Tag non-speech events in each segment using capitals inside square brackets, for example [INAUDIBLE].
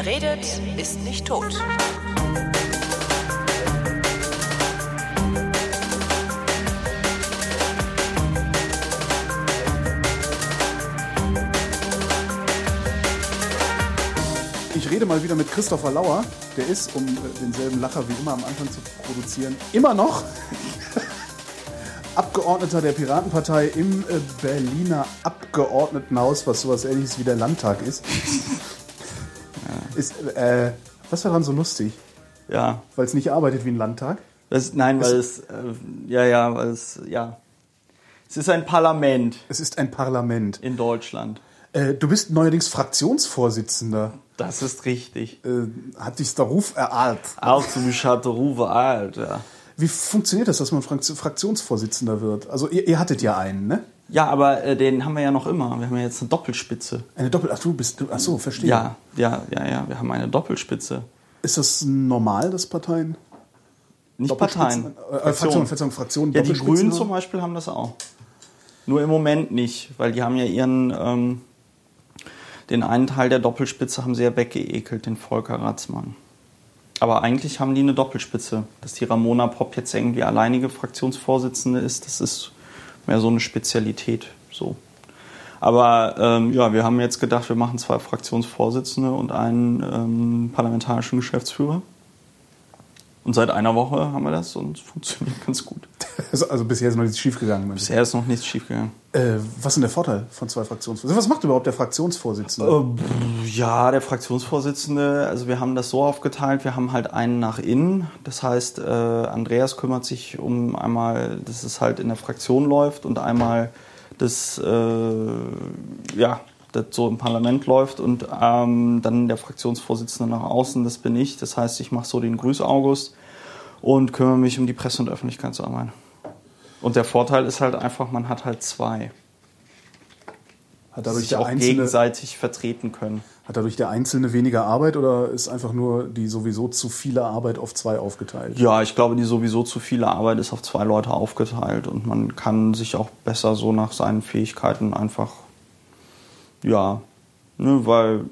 Wer redet, ist nicht tot. Ich rede mal wieder mit Christopher Lauer. Der ist, um äh, denselben Lacher wie immer am Anfang zu produzieren, immer noch [LAUGHS] Abgeordneter der Piratenpartei im äh, Berliner Abgeordnetenhaus, was sowas ähnliches wie der Landtag ist. Ist äh, was war daran so lustig? Ja. Weil es nicht arbeitet wie ein Landtag? Das, nein, weil es, äh, ja, ja, weil es, ja. Es ist ein Parlament Es ist ein Parlament. in Deutschland. Äh, du bist neuerdings Fraktionsvorsitzender. Das ist richtig. Äh, hat dich der Ruf ereilt. Auch zum Chateaurouve alt, ja. Wie funktioniert das, dass man Frakt- Fraktionsvorsitzender wird? Also ihr, ihr hattet ja einen, ne? Ja, aber äh, den haben wir ja noch immer. Wir haben ja jetzt eine Doppelspitze. Eine Doppel. Ach du bist. Du, ach so, verstehe. Ja, ja, ja, ja, wir haben eine Doppelspitze. Ist das normal, dass Parteien? Nicht Parteien. Äh, Fraktionen, Verzeihung, Fraktionen. Ja, die Grünen haben? zum Beispiel haben das auch. Nur im Moment nicht, weil die haben ja ihren, ähm, den einen Teil der Doppelspitze haben sie ja weggeekelt, den Volker Ratzmann. Aber eigentlich haben die eine Doppelspitze. Dass die Ramona Popp jetzt irgendwie alleinige Fraktionsvorsitzende ist, das ist mehr so eine Spezialität. So. Aber ähm, ja, wir haben jetzt gedacht, wir machen zwei Fraktionsvorsitzende und einen ähm, parlamentarischen Geschäftsführer. Und seit einer Woche haben wir das und es funktioniert [LAUGHS] ganz gut. Also, bisher ist noch nichts schiefgegangen. Bisher ist noch nichts schiefgegangen. Äh, was ist denn der Vorteil von zwei Fraktionsvorsitzenden? Was macht überhaupt der Fraktionsvorsitzende? Äh, Ja, der Fraktionsvorsitzende, also wir haben das so aufgeteilt, wir haben halt einen nach innen. Das heißt, äh, Andreas kümmert sich um einmal, dass es halt in der Fraktion läuft und einmal das, äh, ja, das so im Parlament läuft und ähm, dann der Fraktionsvorsitzende nach außen, das bin ich. Das heißt, ich mache so den Grüß August und kümmere mich um die Presse- und Öffentlichkeitsarbeit. Und der Vorteil ist halt einfach, man hat halt zwei, hat, dadurch sich der auch Einzelne, gegenseitig vertreten können. hat dadurch der Einzelne weniger Arbeit oder ist einfach nur die sowieso zu viele Arbeit auf zwei aufgeteilt? Ja, ich glaube, die sowieso zu viele Arbeit ist auf zwei Leute aufgeteilt und man kann sich auch besser so nach seinen Fähigkeiten einfach, ja, ne, weil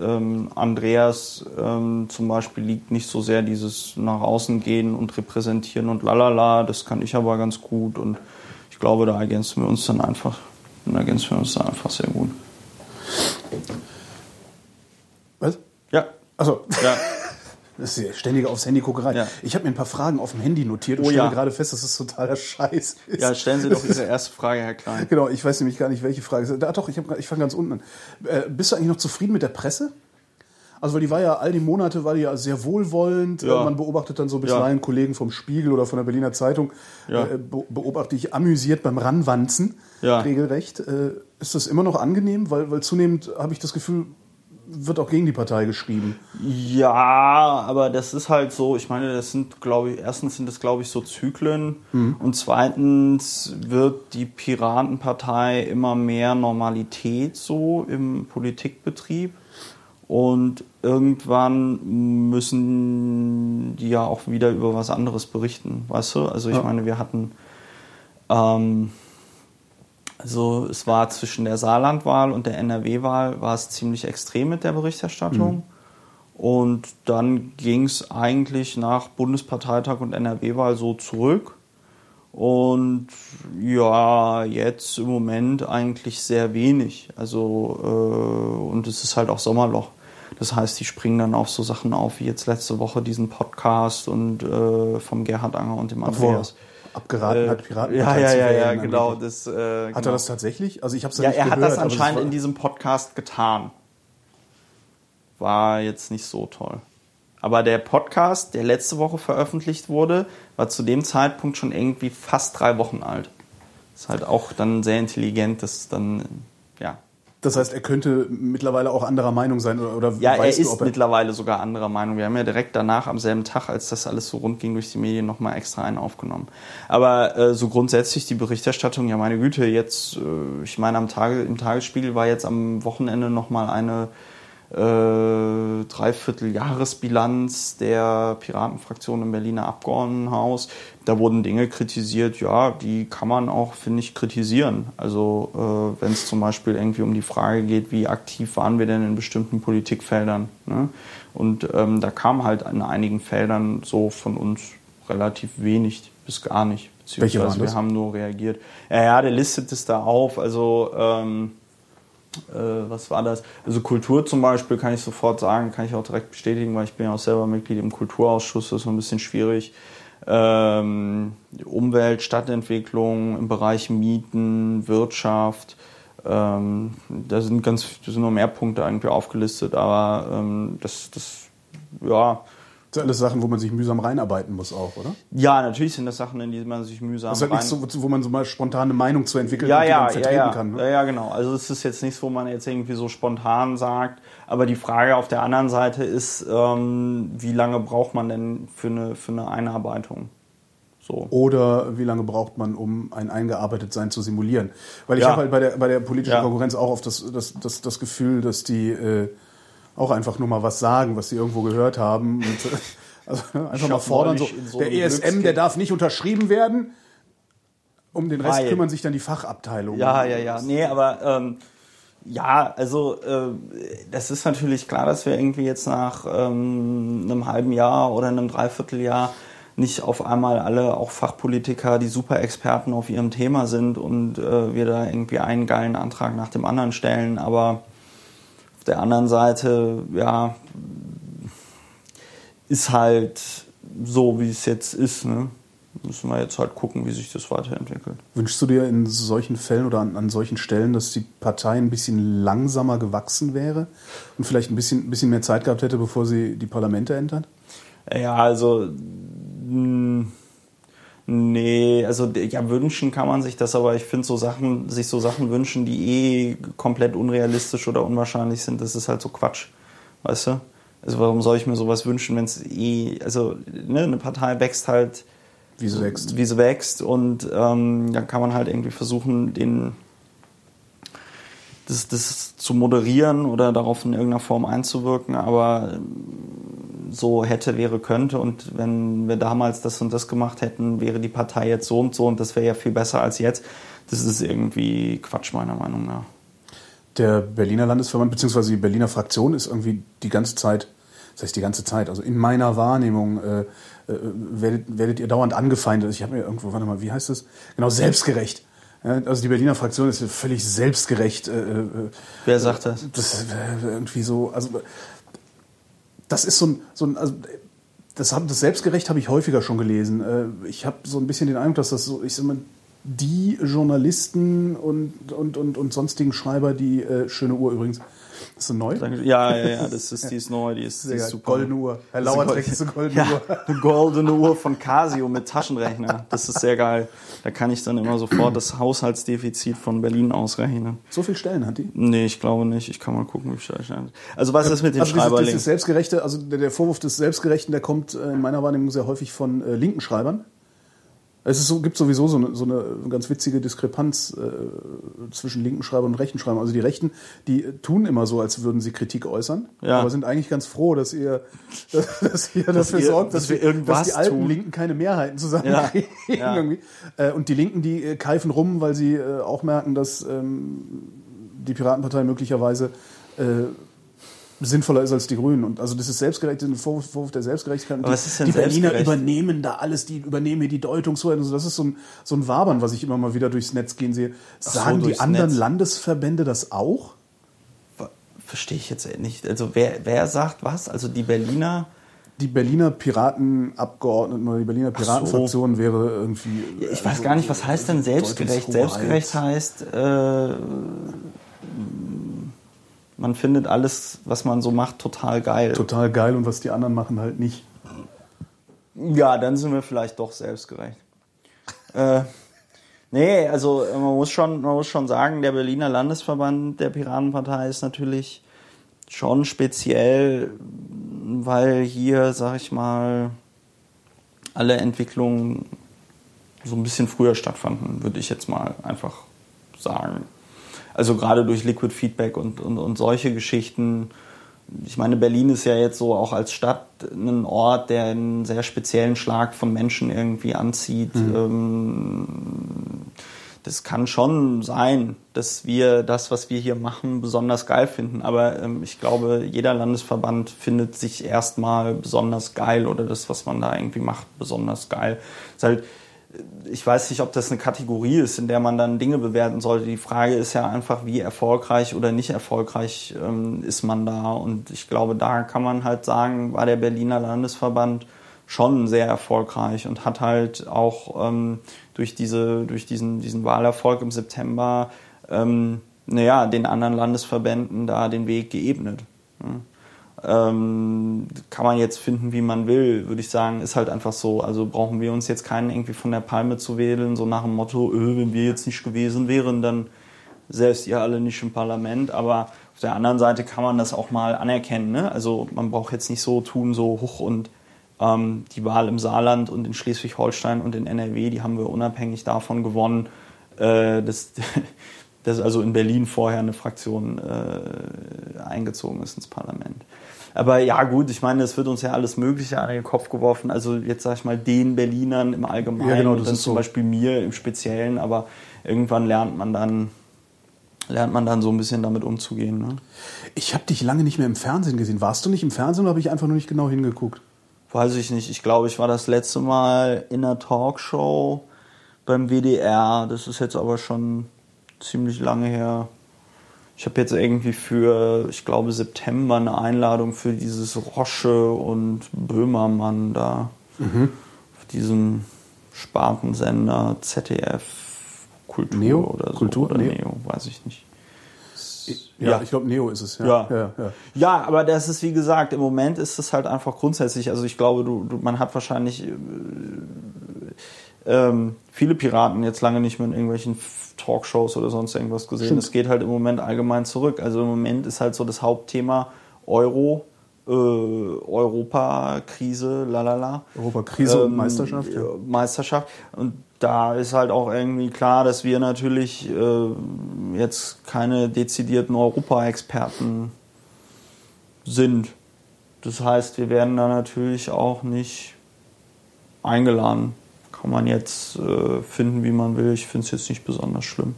ähm, Andreas ähm, zum Beispiel liegt nicht so sehr dieses nach außen gehen und repräsentieren und lalala, das kann ich aber ganz gut und ich glaube, da ergänzen wir uns dann einfach, da ergänzen wir uns dann einfach sehr gut. Was? Ja, Achso, ja. [LAUGHS] das ist ja ständige aufs Handy Guckerei. Ja. Ich habe mir ein paar Fragen auf dem Handy notiert und Oh stelle ja. gerade fest, dass das totaler Scheiß ist. ja, stellen Sie doch [LAUGHS] Ihre erste Frage, Herr Klein. Genau, ich weiß nämlich gar nicht, welche Frage es ist. Ah, doch, ich, hab ich fange ganz unten an. Äh, bist du eigentlich noch zufrieden mit der Presse? Also, weil die war ja all die Monate war die ja sehr wohlwollend. Ja. Äh, Man beobachtet dann so bisweilen Kollegen vom Spiegel oder von der Berliner Zeitung. Ja. Äh, be beobachte ich amüsiert beim Ranwanzen. Ja. Regelrecht. Äh, ist das immer noch angenehm? Weil, weil zunehmend habe ich das Gefühl, wird auch gegen die Partei geschrieben. Ja, aber das ist halt so, ich meine, das sind, glaube ich, erstens sind das, glaube ich, so Zyklen und zweitens wird die Piratenpartei immer mehr Normalität so im Politikbetrieb und irgendwann müssen die ja auch wieder über was anderes berichten, weißt du? Also ich Ja. meine, wir hatten ähm, also es war zwischen der Saarlandwahl und der NRW-Wahl war es ziemlich extrem mit der Berichterstattung. Und dann ging es eigentlich nach Bundesparteitag und NRW-Wahl so zurück. Und ja, jetzt im Moment eigentlich sehr wenig. Also, äh, und es ist halt auch Sommerloch. Das heißt, die springen dann auf so Sachen auf, wie jetzt letzte Woche diesen Podcast und äh, vom Gerhard Anger und dem Obwohl Abgeraten hat, Äh, Piratenpartei ja, ja, ja, ja, angeblich. genau. Das, äh, Hat genau. er das tatsächlich? Also ich habe es Ja, nicht er hat gehört, das aber es anscheinend war- in diesem Podcast getan. War jetzt nicht so toll. Aber der Podcast, der letzte Woche veröffentlicht wurde, war zu dem Zeitpunkt schon irgendwie fast drei Wochen alt. Ist halt auch dann sehr intelligent, das dann, ja. Das heißt, er könnte mittlerweile auch anderer Meinung sein oder, oder Ja, er du, ist ob er mittlerweile sogar anderer Meinung. Wir haben ja direkt danach, am selben Tag, als das alles so rund ging durch die Medien, nochmal extra einen aufgenommen. Aber äh, so grundsätzlich die Berichterstattung, ja meine Güte, jetzt, äh, ich meine, am Tage, im Tagesspiegel war jetzt am Wochenende nochmal eine äh, Dreivierteljahresbilanz der Piratenfraktion im Berliner Abgeordnetenhaus. Da wurden Dinge kritisiert, ja, die kann man auch, finde ich, kritisieren. Also äh, wenn es zum Beispiel irgendwie um die Frage geht, wie aktiv waren wir denn in bestimmten Politikfeldern. Ne? Und ähm, da kam halt in einigen Feldern so von uns relativ wenig bis gar nicht. Welche waren wir das? haben nur reagiert. Ja, ja, der listet es da auf. Also ähm, äh, was war das? Also Kultur zum Beispiel kann ich sofort sagen, kann ich auch direkt bestätigen, weil ich bin ja auch selber Mitglied im Kulturausschuss, das ist so ein bisschen schwierig. Ähm, Umwelt, Stadtentwicklung im Bereich Mieten, Wirtschaft, ähm, da sind ganz, da sind noch mehr Punkte irgendwie aufgelistet, aber ähm, das, das, ja, sind alles Sachen, wo man sich mühsam reinarbeiten muss auch, oder? ja, natürlich sind das Sachen, in die man sich mühsam Das ist halt rein- nichts, so, wo man so mal spontane Meinung zu entwickeln ja, und die ja, dann ja, vertreten ja, kann. Ne? ja, ja, genau. Also es ist jetzt nichts, wo man jetzt irgendwie so spontan sagt. Aber die Frage auf der anderen Seite ist, ähm, wie lange braucht man denn für eine, für eine Einarbeitung? So. Oder wie lange braucht man, um ein Eingearbeitetsein zu simulieren? Weil ich Ja. habe halt bei der, bei der politischen Ja. Konkurrenz auch oft das, das, das, das Gefühl, dass die äh, auch einfach nur mal was sagen, was sie irgendwo gehört haben. Und, [LAUGHS] also einfach mal fordern, so, so der ESM, Glückskind- der darf nicht unterschrieben werden. Um den Rest Weil- kümmern sich dann die Fachabteilungen. Ja, ja, ja. Nee, aber ähm, ja, also äh, das ist natürlich klar, dass wir irgendwie jetzt nach ähm, einem halben Jahr oder einem Dreivierteljahr nicht auf einmal alle auch Fachpolitiker, die Superexperten auf ihrem Thema sind und äh, wir da irgendwie einen geilen Antrag nach dem anderen stellen. Aber der anderen Seite, ja, ist halt so, wie es jetzt ist. Ne? Müssen wir jetzt halt gucken, wie sich das weiterentwickelt. Wünschst du dir in solchen Fällen oder an, an solchen Stellen, dass die Partei ein bisschen langsamer gewachsen wäre und vielleicht ein bisschen, ein bisschen mehr Zeit gehabt hätte, bevor sie die Parlamente entert? Ja, also mh, nee, also ja, wünschen kann man sich das, aber ich finde so Sachen, sich so Sachen wünschen, die eh komplett unrealistisch oder unwahrscheinlich sind, das ist halt so Quatsch, weißt du? Also warum soll ich mir sowas wünschen, wenn es eh, also ne, eine Partei wächst halt, Wie sie wächst. wie sie wächst und ähm, dann kann man halt irgendwie versuchen, den das, das zu moderieren oder darauf in irgendeiner Form einzuwirken, aber so hätte, wäre, könnte und wenn wir damals das und das gemacht hätten, wäre die Partei jetzt so und so und das wäre ja viel besser als jetzt. Das ist irgendwie Quatsch meiner Meinung nach. Der Berliner Landesverband bzw. die Berliner Fraktion ist irgendwie die ganze Zeit, das heißt die ganze Zeit, also in meiner Wahrnehmung äh, äh, werdet, werdet ihr dauernd angefeindet. Ich habe mir irgendwo, warte mal, wie heißt das? Genau, selbstgerecht. Ja, also die Berliner Fraktion ist völlig selbstgerecht. Äh, äh, Wer sagt das? das ist irgendwie so, also das ist so ein, so ein also, das, hab, das Selbstgerecht habe ich häufiger schon gelesen. Äh, Ich habe so ein bisschen den Eindruck, dass das so, ich sag mal, die Journalisten und, und, und, und sonstigen Schreiber, die äh, schöne Uhr übrigens, ist so neu? Ja, ja, ja, das ist, die ist neu, die ist, die ist super. Goldene Uhr. Herr Das Lauer eine trägt diese goldene ja, Uhr. eine goldene Uhr von Casio mit Taschenrechner. Das ist sehr geil. Da kann ich dann immer sofort das Haushaltsdefizit von Berlin ausrechnen. So viele Stellen hat die. Nee, ich glaube nicht. Ich kann mal gucken, wie viel ich habe. Also was ist mit dem Also Schreiberling? dieses Selbstgerechte, also der, der Vorwurf des Selbstgerechten, der kommt äh, in meiner Wahrnehmung sehr häufig von äh, linken Schreibern. Es ist so, gibt sowieso so eine, so eine ganz witzige Diskrepanz äh, zwischen linken Schreibern und rechten Schreibern. Also die Rechten, die tun immer so, als würden sie Kritik äußern, Ja. aber sind eigentlich ganz froh, dass ihr, dass, [LAUGHS] dass ihr dafür ihr- sorgt, dass dass, wir wir irgendwas dass die alten tun. Linken keine Mehrheiten zusammenkriegen. [LAUGHS] Ja. Irgendwie. Äh, und die Linken, die äh, keifen rum, weil sie äh, auch merken, dass ähm, die Piratenpartei möglicherweise äh, sinnvoller ist als die Grünen. Und also das ist selbstgerecht, ein Vorwurf, Vorwurf der Selbstgerechtigkeit. Aber die, was ist denn die Berliner übernehmen da alles, die übernehmen hier die Deutungshoheit. Also das ist so ein, so ein Wabern, was ich immer mal wieder durchs Netz gehen sehe. so, Sagen die durchs anderen Netz. Landesverbände das auch? Verstehe ich jetzt nicht. Also wer, wer sagt was? Also die Berliner. Die Berliner Piratenabgeordneten oder die Berliner Ach so. Piratenfraktion wäre irgendwie. Ja, Ich weiß also, gar nicht, was heißt denn selbstgerecht? Selbstgerecht heißt, äh, man findet alles, was man so macht, total geil. Total geil und was die anderen machen, halt nicht. Ja, dann sind wir vielleicht doch selbstgerecht. äh, nee, also äh, man muss, schon, man muss schon sagen, der Berliner Landesverband der Piratenpartei ist natürlich schon speziell, weil hier, sag ich mal, alle Entwicklungen so ein bisschen früher stattfanden, würde ich jetzt mal einfach sagen. Also gerade durch Liquid Feedback und, und, und solche Geschichten ich meine, Berlin ist ja jetzt so auch als Stadt ein Ort, der einen sehr speziellen Schlag von Menschen irgendwie anzieht. Mhm. Ähm, das kann schon sein, dass wir das, was wir hier machen, besonders geil finden. Aber ähm, ich glaube, jeder Landesverband findet sich erstmal besonders geil oder das, was man da irgendwie macht, besonders geil. ist halt, ich weiß nicht, ob das eine Kategorie ist, in der man dann Dinge bewerten sollte. Die Frage ist ja einfach, wie erfolgreich oder nicht erfolgreich ähm, ist man da. Und ich glaube, da kann man halt sagen, war der Berliner Landesverband schon sehr erfolgreich und hat halt auch ähm, durch, diese, durch diesen, diesen Wahlerfolg im September ähm, naja, den anderen Landesverbänden da den Weg geebnet. Ne? Ähm, kann man jetzt finden, wie man will, würde ich sagen, ist halt einfach so. Also brauchen wir uns jetzt keinen irgendwie von der Palme zu wählen, so nach dem Motto, öh, wenn wir jetzt nicht gewesen wären, dann selbst ihr alle nicht im Parlament. Aber auf der anderen Seite kann man das auch mal anerkennen. Ne? Also man braucht jetzt nicht so tun, so hoch und ähm, die Wahl im Saarland und in Schleswig-Holstein und in NRW, die haben wir unabhängig davon gewonnen, äh, dass, [LAUGHS] dass also in Berlin vorher eine Fraktion äh, eingezogen ist ins Parlament. Aber ja, gut, ich meine, es wird uns ja alles Mögliche an den Kopf geworfen. Also jetzt sag ich mal den Berlinern im Allgemeinen ja, genau, und dann zum so. Beispiel mir im Speziellen. Aber irgendwann lernt man dann lernt man dann so ein bisschen damit umzugehen. Ne? Ich habe dich lange nicht mehr im Fernsehen gesehen. Warst du nicht im Fernsehen oder habe ich einfach nur nicht genau hingeguckt? weiß ich nicht, ich glaube, ich war das letzte Mal in einer Talkshow beim WDR. Das ist jetzt aber schon ziemlich lange her. Ich habe jetzt irgendwie für, ich glaube, September eine Einladung für dieses Rosche und Böhmermann da. Mhm. Auf diesem Spartensender ZDF Kultur Neo? oder so. Kultur oder Neo? Neo, weiß ich nicht. Ja, ja, ich glaube, Neo ist es. Ja. Ja. Ja, ja. ja, aber das ist, wie gesagt, im Moment ist es halt einfach grundsätzlich, also ich glaube, du, du man hat wahrscheinlich äh, ähm, viele Piraten jetzt lange nicht mehr in irgendwelchen Talkshows oder sonst irgendwas gesehen. Es geht halt im Moment allgemein zurück. Also im Moment ist halt so das Hauptthema Euro, äh, Europa-Krise, lalala. Europa-Krise ähm, und Meisterschaft. Ja. Meisterschaft. Und da ist halt auch irgendwie klar, dass wir natürlich äh, jetzt keine dezidierten Europa-Experten sind. Das heißt, wir werden da natürlich auch nicht eingeladen. Kann man jetzt äh, finden, wie man will. Ich finde es jetzt nicht besonders schlimm.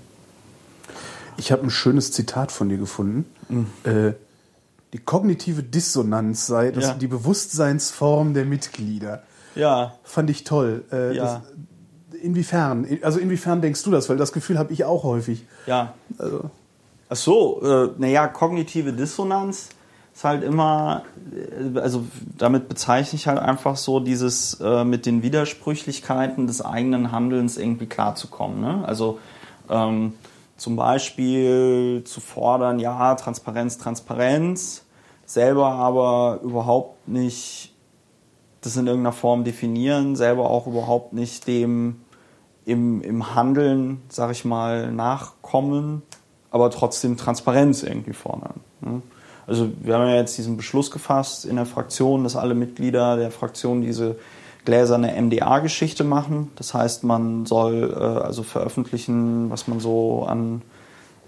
Ich habe ein schönes Zitat von dir gefunden. Mhm. Äh, die kognitive Dissonanz sei das, ja. die Bewusstseinsform der Mitglieder. Ja. Fand ich toll. Äh, ja. Das, inwiefern? Also inwiefern denkst du das? Weil das Gefühl habe ich auch häufig. Ja. Also. Ach so, äh, naja, kognitive Dissonanz ist halt immer, äh, also damit bezeichne ich halt einfach so dieses äh, mit den Widersprüchlichkeiten des eigenen Handelns irgendwie klarzukommen. Ne? Also ähm, zum Beispiel zu fordern, ja, Transparenz, Transparenz, selber aber überhaupt nicht das in irgendeiner Form definieren, selber auch überhaupt nicht dem im, im Handeln, sag ich mal, nachkommen, aber trotzdem Transparenz irgendwie fordern. Ne? Also wir haben ja jetzt diesen Beschluss gefasst in der Fraktion, dass alle Mitglieder der Fraktion diese gläserne MDA-Geschichte machen. Das heißt, man soll äh, also veröffentlichen, was man so an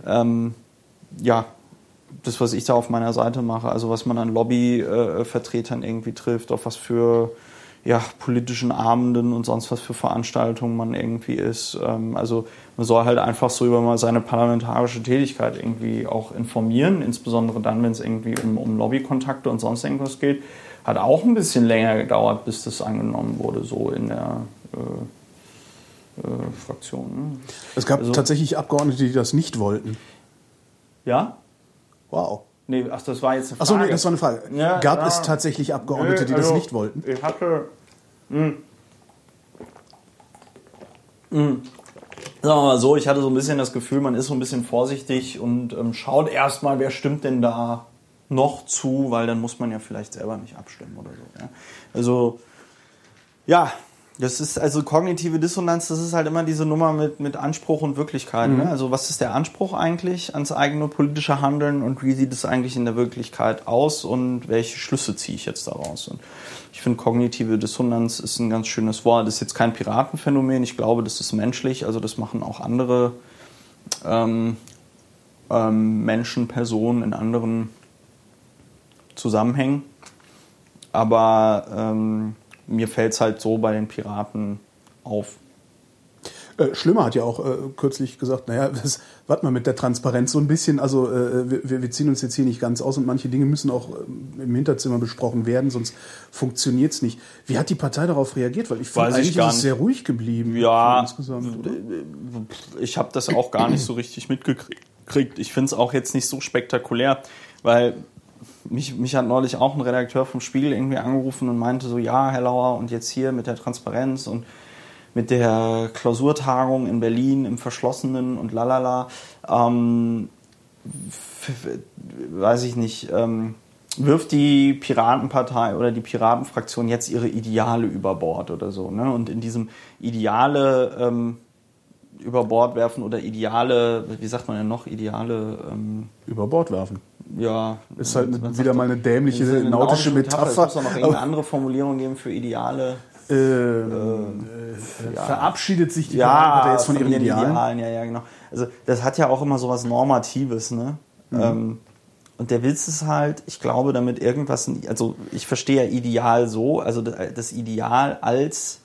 ähm, ja, das, was ich da auf meiner Seite mache, also was man an Lobbyvertretern äh, irgendwie trifft, auf was für ja, politischen Abenden und sonst was für Veranstaltungen man irgendwie ist. Ähm, also man soll halt einfach so über mal seine parlamentarische Tätigkeit irgendwie auch informieren, insbesondere dann, wenn es irgendwie um, um Lobbykontakte und sonst irgendwas geht. Hat auch ein bisschen länger gedauert, bis das angenommen wurde, so in der äh, äh, Fraktion. Ne? Es gab also, tatsächlich Abgeordnete, die das nicht wollten. Ja? Wow. Nee, ach, das war jetzt eine Frage. Achso, nee, das war eine Frage. Ja, Gab ja. es tatsächlich Abgeordnete, die also, das nicht wollten? Ich hatte. Mh, hm. mh, hm. Sagen wir mal so, ich hatte so ein bisschen das Gefühl, man ist so ein bisschen vorsichtig und ähm, schaut erstmal, wer stimmt denn da noch zu, weil dann muss man ja vielleicht selber nicht abstimmen oder so. Ja? Also, ja, das ist also kognitive Dissonanz, das ist halt immer diese Nummer mit, mit Anspruch und Wirklichkeit. Ne? Mhm. Ne? Also was ist der Anspruch eigentlich ans eigene politische Handeln und wie sieht es eigentlich in der Wirklichkeit aus und welche Schlüsse ziehe ich jetzt daraus? Und ich finde, kognitive Dissonanz ist ein ganz schönes Wort. Das ist jetzt kein Piratenphänomen. Ich glaube, das ist menschlich. Also das machen auch andere ähm, ähm, Menschen, Personen in anderen zusammenhängen. Aber ähm, mir fällt es halt so bei den Piraten auf. Äh, Schlimmer hat ja auch äh, kürzlich gesagt, naja, das, warte mal mit der Transparenz so ein bisschen, also äh, wir, wir ziehen uns jetzt hier nicht ganz aus und manche Dinge müssen auch äh, im Hinterzimmer besprochen werden, sonst funktioniert es nicht. Wie hat die Partei darauf reagiert? Weil ich finde, eigentlich ist es sehr ruhig geblieben. Ja, ich habe das auch gar nicht so richtig mitgekriegt. Ich finde es auch jetzt nicht so spektakulär, weil mich, mich hat neulich auch ein Redakteur vom Spiegel irgendwie angerufen und meinte so, ja, Herr Lauer, und jetzt hier mit der Transparenz und mit der Klausurtagung in Berlin im Verschlossenen und lalala, ähm, weiß ich nicht, ähm, wirft die Piratenpartei oder die Piratenfraktion jetzt ihre Ideale über Bord oder so. Ne? Und in diesem Ideale ähm, über Bord werfen oder Ideale, wie sagt man denn noch, Ideale ähm, über Bord werfen. Ja. Ist halt wieder mal eine dämliche eine nautische Metapher. Metapher. Es muss noch irgendeine andere Formulierung geben für Ideale. Ähm, äh, ja. Verabschiedet sich die ja, Partei jetzt von, von ihren Idealen? Idealen? Ja, ja, genau. Also das hat ja auch immer so was Normatives, ne? Mhm. Ähm, und der Witz ist halt, ich glaube, damit irgendwas, also ich verstehe ja Ideal so, also das Ideal als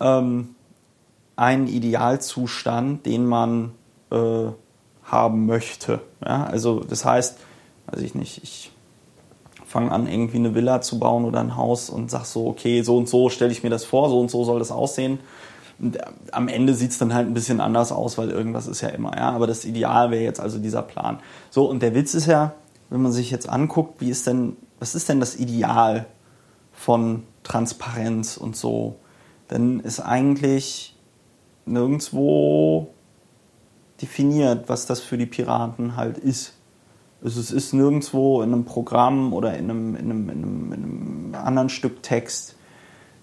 ähm, einen Idealzustand, den man äh, haben möchte. Ja? Also das heißt, weiß ich nicht, ich fange an, irgendwie eine Villa zu bauen oder ein Haus und sag so, okay, so und so stelle ich mir das vor, so und so soll das aussehen. Und äh, am Ende sieht es dann halt ein bisschen anders aus, weil irgendwas ist ja immer, ja. Aber das Ideal wäre jetzt also dieser Plan. So, und der Witz ist ja, wenn man sich jetzt anguckt, wie ist denn, was ist denn das Ideal von Transparenz und so, dann ist eigentlich nirgendwo definiert, was das für die Piraten halt ist. Also es ist nirgendwo in einem Programm oder in einem, in einem, in einem, in einem anderen Stück Text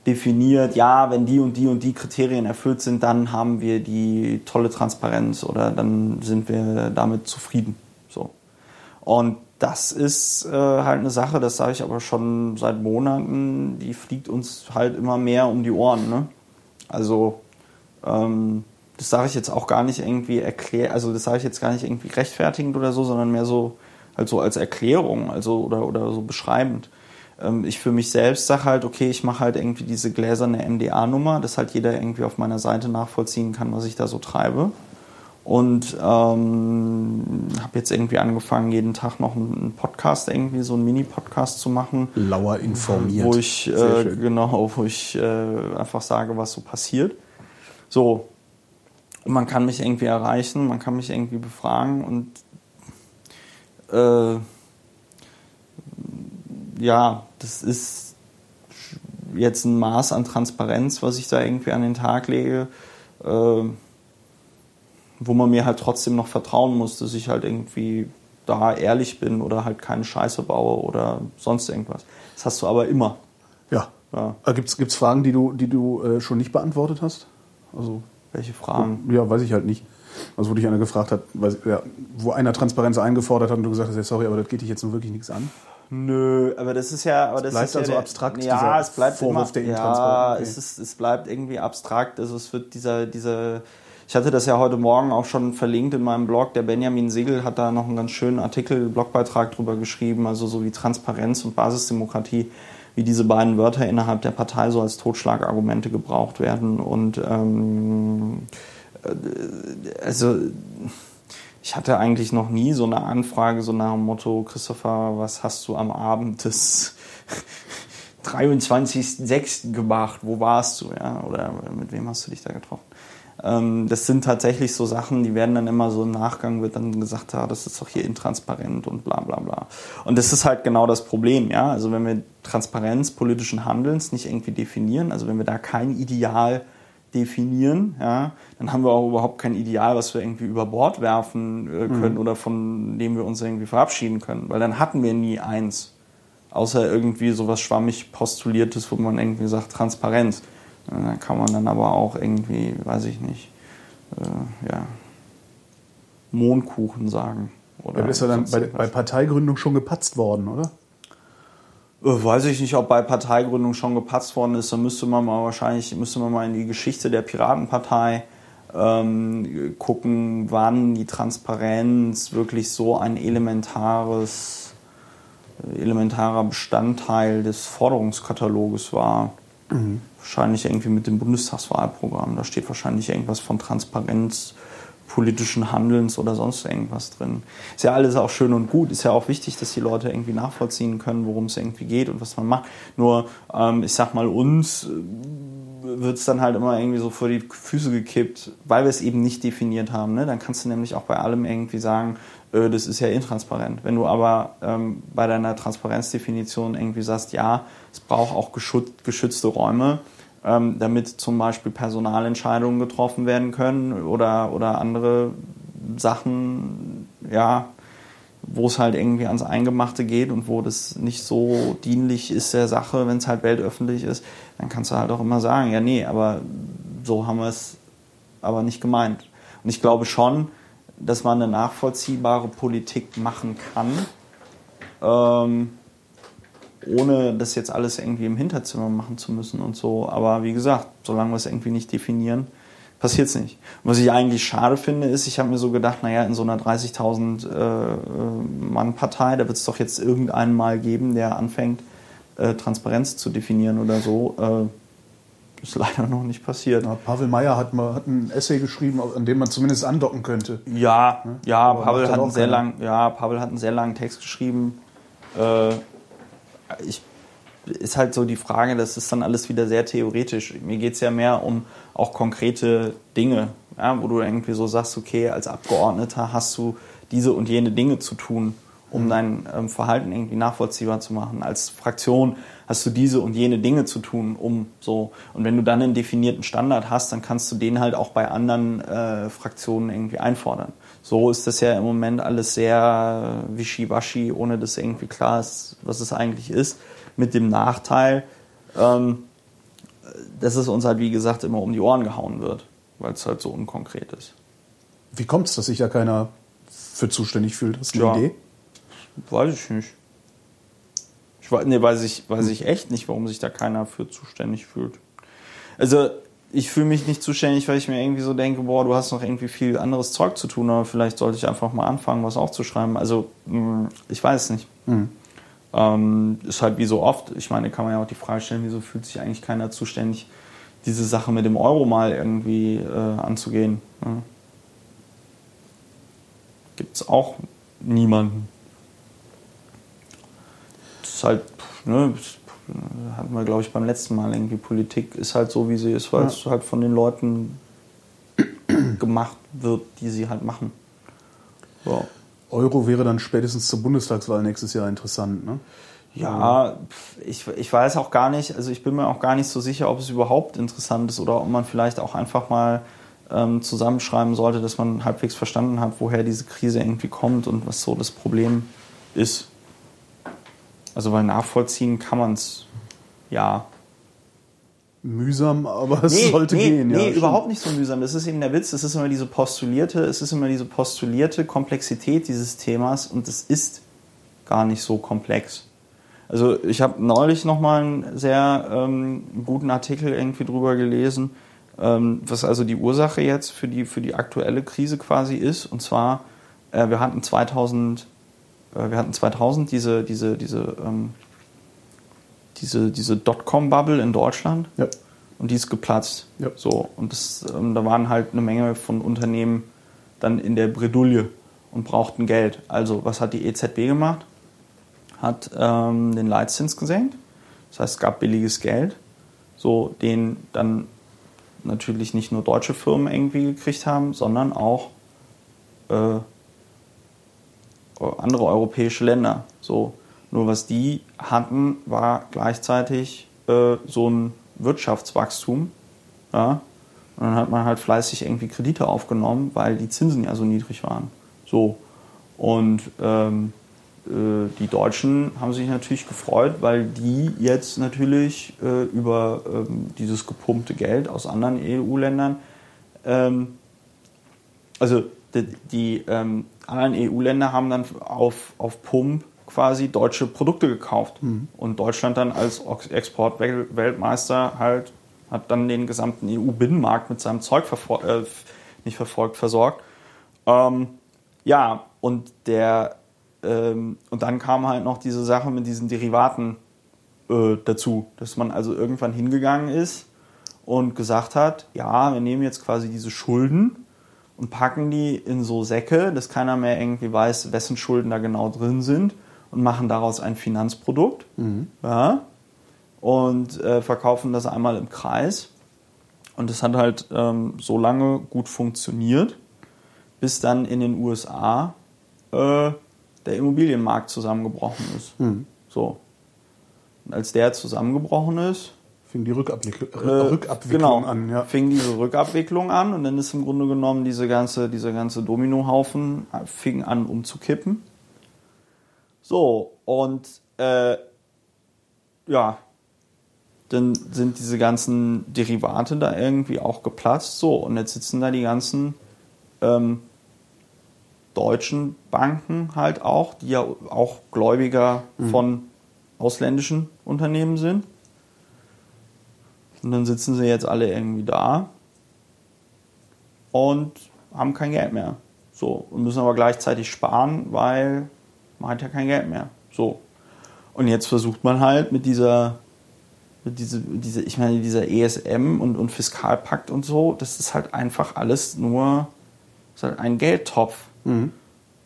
definiert, ja, wenn die und die und die Kriterien erfüllt sind, dann haben wir die tolle Transparenz oder dann sind wir damit zufrieden. So. Und das ist äh, halt eine Sache, das sage ich aber schon seit Monaten, die fliegt uns halt immer mehr um die Ohren. Ne? Also ähm, das sage ich jetzt auch gar nicht irgendwie erklärt, also das sage ich jetzt gar nicht irgendwie rechtfertigend oder so, sondern mehr so, also als Erklärung, also oder, oder so beschreibend. Ähm, ich für mich selbst sage halt, okay, ich mache halt irgendwie diese gläserne MDA-Nummer, dass halt jeder irgendwie auf meiner Seite nachvollziehen kann, was ich da so treibe. Und ähm, habe jetzt irgendwie angefangen, jeden Tag noch einen Podcast, irgendwie so einen Mini-Podcast zu machen. Lauer informiert. Wo ich, äh, genau, wo ich äh, einfach sage, was so passiert. So. Und man kann mich irgendwie erreichen, man kann mich irgendwie befragen und äh, ja, das ist jetzt ein Maß an Transparenz, was ich da irgendwie an den Tag lege, äh, wo man mir halt trotzdem noch vertrauen muss, dass ich halt irgendwie da ehrlich bin oder halt keine Scheiße baue oder sonst irgendwas. Das hast du aber immer. Ja. ja. Äh, Gibt es Fragen, die du, die du äh, schon nicht beantwortet hast? Also welche Fragen? Ja, weiß ich halt nicht. Also wo dich einer gefragt hat, ja, wo einer Transparenz eingefordert hat und du gesagt hast, ja, sorry, aber das geht dich jetzt nur wirklich nichts an. Nö, aber das ist ja, aber das bleibt ist also ja abstrakt. Ja, es bleibt Vorwurf immer, der ja, okay. es ist, es bleibt irgendwie abstrakt. Also es wird dieser, dieser, ich hatte das ja heute Morgen auch schon verlinkt in meinem Blog. Der Benjamin Segel hat da noch einen ganz schönen Artikel, Blogbeitrag drüber geschrieben. Also so wie Transparenz und Basisdemokratie, wie diese beiden Wörter innerhalb der Partei so als Totschlagargumente gebraucht werden und ähm, äh, also ich hatte eigentlich noch nie so eine Anfrage so nach dem Motto, Christopher, was hast du am Abend des [LAUGHS] 23.06. gemacht? Wo warst du? Ja? Oder mit wem hast du dich da getroffen? Ähm, das sind tatsächlich so Sachen, die werden dann immer so im Nachgang wird dann gesagt, ja, das ist doch hier intransparent und bla bla bla. Und das ist halt genau das Problem, ja. Also wenn wir Transparenz politischen Handelns nicht irgendwie definieren, also wenn wir da kein Ideal definieren, ja, dann haben wir auch überhaupt kein Ideal, was wir irgendwie über Bord werfen äh, können mhm. oder von dem wir uns irgendwie verabschieden können, weil dann hatten wir nie eins, außer irgendwie sowas schwammig postuliertes, wo man irgendwie sagt Transparenz. Da kann man dann aber auch irgendwie, weiß ich nicht, äh, ja, Mondkuchen sagen. Oder ja, ist ja dann bei, bei Parteigründung schon gepatzt worden, oder? Äh, weiß ich nicht, ob bei Parteigründung schon gepatzt worden ist. Da müsste man mal wahrscheinlich müsste man mal in die Geschichte der Piratenpartei ähm, gucken, wann die Transparenz wirklich so ein elementares elementarer Bestandteil des Forderungskataloges war. Wahrscheinlich irgendwie mit dem Bundestagswahlprogramm. Da steht wahrscheinlich irgendwas von Transparenz, politischen Handelns oder sonst irgendwas drin. Ist ja alles auch schön und gut. Ist ja auch wichtig, dass die Leute irgendwie nachvollziehen können, worum es irgendwie geht und was man macht. Nur, ähm, ich sag mal, uns äh, wird es dann halt immer irgendwie so vor die Füße gekippt, weil wir es eben nicht definiert haben. Ne? Dann kannst du nämlich auch bei allem irgendwie sagen, das ist ja intransparent. Wenn du aber ähm, bei deiner Transparenzdefinition irgendwie sagst, ja, es braucht auch geschützte Räume, ähm, damit zum Beispiel Personalentscheidungen getroffen werden können oder, oder andere Sachen, ja, wo es halt irgendwie ans Eingemachte geht und wo das nicht so dienlich ist der Sache, wenn es halt weltöffentlich ist, dann kannst du halt auch immer sagen, ja, nee, aber so haben wir es aber nicht gemeint. Und ich glaube schon, dass man eine nachvollziehbare Politik machen kann, ähm, ohne das jetzt alles irgendwie im Hinterzimmer machen zu müssen und so. Aber wie gesagt, solange wir es irgendwie nicht definieren, passiert es nicht. was ich eigentlich schade finde, ist, ich habe mir so gedacht, naja, in so einer 30.000 äh, Partei, da wird es doch jetzt irgendeinen mal geben, der anfängt, äh, Transparenz zu definieren oder so. Äh, ist leider noch nicht passiert. Ja, Pavel Meyer hat mal hat ein Essay geschrieben, an dem man zumindest andocken könnte. Ja, ne? ja, Pavel hat einen sehr lang, ja, Pavel hat einen sehr langen Text geschrieben. Äh, ich ist halt so die Frage, das ist dann alles wieder sehr theoretisch. Mir geht es ja mehr um auch konkrete Dinge, ja, wo du irgendwie so sagst, okay, als Abgeordneter hast du diese und jene Dinge zu tun, um dein ähm, Verhalten irgendwie nachvollziehbar zu machen. Als Fraktion hast du diese und jene Dinge zu tun, um so. Und wenn du dann einen definierten Standard hast, dann kannst du den halt auch bei anderen äh, Fraktionen irgendwie einfordern. So ist das ja im Moment alles sehr wischiwaschi, ohne dass irgendwie klar ist, was es eigentlich ist. Mit dem Nachteil, ähm, dass es uns halt, wie gesagt, immer um die Ohren gehauen wird, weil es halt so unkonkret ist. Wie kommt es, dass sich ja keiner für zuständig fühlt? Hast du eine ja, Idee? Weiß ich nicht. Ich, nee, weiß ich, weiß ich echt nicht, warum sich da keiner für zuständig fühlt. Also, ich fühle mich nicht zuständig, weil ich mir irgendwie so denke, boah, du hast noch irgendwie viel anderes Zeug zu tun, aber vielleicht sollte ich einfach mal anfangen, was aufzuschreiben. Also, mm, ich weiß es nicht. Mhm. Ähm, ist halt wie so oft. Ich meine, kann man ja auch die Frage stellen, wieso fühlt sich eigentlich keiner zuständig, diese Sache mit dem Euro mal irgendwie äh, anzugehen. Ja. Gibt es auch niemanden ist halt, ne, hatten wir, glaube ich, beim letzten Mal irgendwie, Politik ist halt so, wie sie ist, weil ja. es halt von den Leuten gemacht wird, die sie halt machen. So. Euro wäre dann spätestens zur Bundestagswahl nächstes Jahr interessant, ne? Ja, ich, ich weiß auch gar nicht, also ich bin mir auch gar nicht so sicher, ob es überhaupt interessant ist oder ob man vielleicht auch einfach mal ähm, zusammenschreiben sollte, dass man halbwegs verstanden hat, woher diese Krise irgendwie kommt und was so das Problem ist. Also weil nachvollziehen kann man es ja. Mühsam, aber es nee, sollte nee, gehen. Nee, ja, überhaupt nicht so mühsam. Das ist eben der Witz. Das ist immer diese postulierte, es ist immer diese postulierte Komplexität dieses Themas und es ist gar nicht so komplex. Also ich habe neulich nochmal einen sehr ähm, guten Artikel irgendwie drüber gelesen, ähm, was also die Ursache jetzt für die, für die aktuelle Krise quasi ist. Und zwar, äh, wir hatten 2000 äh, wir hatten 2000 diese, diese, diese, ähm, diese, diese Dotcom-Bubble in Deutschland. Ja. Und die ist geplatzt. Ja. So, und das, ähm, da waren halt eine Menge von Unternehmen dann in der Bredouille und brauchten Geld. Also, was hat die EZB gemacht? Hat ähm, den Leitzins gesenkt. Das heißt, es gab billiges Geld, so den dann natürlich nicht nur deutsche Firmen irgendwie gekriegt haben, sondern auch äh, andere europäische Länder. So. Nur was die hatten, war gleichzeitig äh, so ein Wirtschaftswachstum. Ja? Und dann hat man halt fleißig irgendwie Kredite aufgenommen, weil die Zinsen ja so niedrig waren. So. Und ähm, äh, die Deutschen haben sich natürlich gefreut, weil die jetzt natürlich äh, über ähm, dieses gepumpte Geld aus anderen EU-Ländern, ähm, also die, die ähm, anderen EU-Länder haben dann auf, auf Pump quasi deutsche Produkte gekauft. Mhm. Und Deutschland dann als Exportweltmeister halt hat dann den gesamten EU-Binnenmarkt mit seinem Zeug verfol äh, nicht verfolgt, versorgt. Ähm, ja, und der ähm, und dann kam halt noch diese Sache mit diesen Derivaten äh, dazu, dass man also irgendwann hingegangen ist und gesagt hat, ja, wir nehmen jetzt quasi diese Schulden und packen die in so Säcke, dass keiner mehr irgendwie weiß, wessen Schulden da genau drin sind und machen daraus ein Finanzprodukt. Ja, und äh, verkaufen das einmal im Kreis. Und das hat halt ähm, so lange gut funktioniert, bis dann in den USA äh, der Immobilienmarkt zusammengebrochen ist. So. Und als der zusammengebrochen ist, Fing die Rückabwickl äh, Rückabwicklung genau, an. Ja. fing diese Rückabwicklung an und dann ist im Grunde genommen diese ganze, dieser ganze Dominohaufen äh, fing an umzukippen. So, und äh, ja, dann sind diese ganzen Derivate da irgendwie auch geplatzt. So, und jetzt sitzen da die ganzen ähm, deutschen Banken halt auch, die ja auch Gläubiger von ausländischen Unternehmen sind. Und dann sitzen sie jetzt alle irgendwie da und haben kein Geld mehr. So, und müssen aber gleichzeitig sparen, weil man hat ja kein Geld mehr. So. Und jetzt versucht man halt mit dieser, mit diese, diese, ich meine, dieser ESM und, und Fiskalpakt und so, das ist halt einfach alles nur ist halt ein Geldtopf.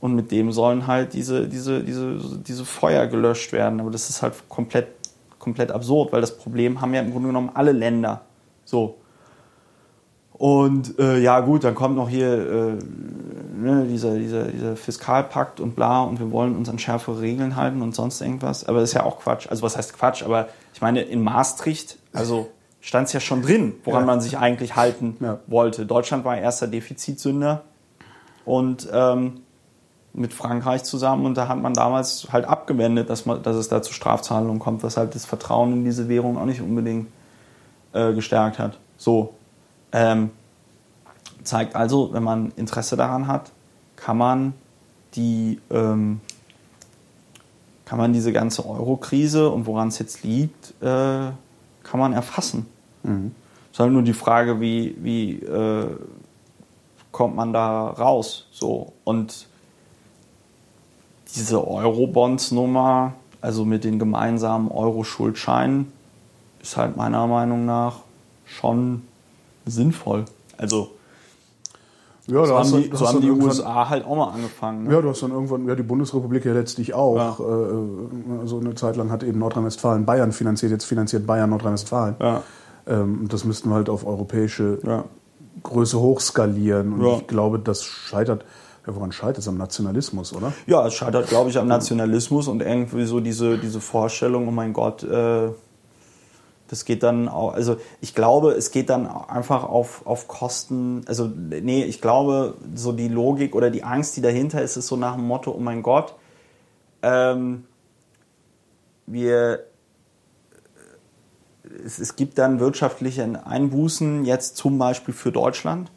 Und mit dem sollen halt diese, diese, diese, diese Feuer gelöscht werden. Aber das ist halt komplett, komplett absurd, weil das Problem haben ja im Grunde genommen alle Länder. So. Und äh, ja, gut, dann kommt noch hier äh, ne, dieser, dieser, dieser Fiskalpakt und bla und wir wollen uns an schärfere Regeln halten und sonst irgendwas. Aber das ist ja auch Quatsch. Also, was heißt Quatsch? Aber ich meine, in Maastricht, also stand es ja schon drin, woran Ja. man sich eigentlich halten Ja. wollte. Deutschland war erster Defizitsünder und ähm, mit Frankreich zusammen und da hat man damals halt abgewendet, dass, man, dass es da zu Strafzahlungen kommt, was halt das Vertrauen in diese Währung auch nicht unbedingt äh, gestärkt hat. So. Ähm, zeigt also, wenn man Interesse daran hat, kann man die ähm, kann man diese ganze Euro-Krise und woran es jetzt liegt, äh, kann man erfassen. Es ist halt nur die Frage, wie, wie äh, kommt man da raus. So. Und diese Euro-Bonds-Nummer, also mit den gemeinsamen Euro-Schuldscheinen, ist halt meiner Meinung nach schon sinnvoll. Also Ja, so haben die, da so haben die USA halt auch mal angefangen. Ne? Ja, du hast dann irgendwann, ja, die Bundesrepublik ja letztlich auch. Ja. Äh, so eine Zeit lang hat eben Nordrhein-Westfalen Bayern finanziert, jetzt finanziert Bayern Nordrhein-Westfalen. Ja. Ähm, und das müssten wir halt auf europäische Ja. Größe hochskalieren. Und Ja. ich glaube, das scheitert, ja, woran scheitert es? Am Nationalismus, oder? Ja, es scheitert, glaube ich, am Nationalismus und irgendwie so diese, diese Vorstellung, oh mein Gott, äh, das geht dann auch, also ich glaube, es geht dann einfach auf, auf Kosten, also nee, ich glaube, so die Logik oder die Angst, die dahinter ist, ist so nach dem Motto, oh mein Gott, ähm, wir, es, es gibt dann wirtschaftliche Einbußen, jetzt zum Beispiel für Deutschland.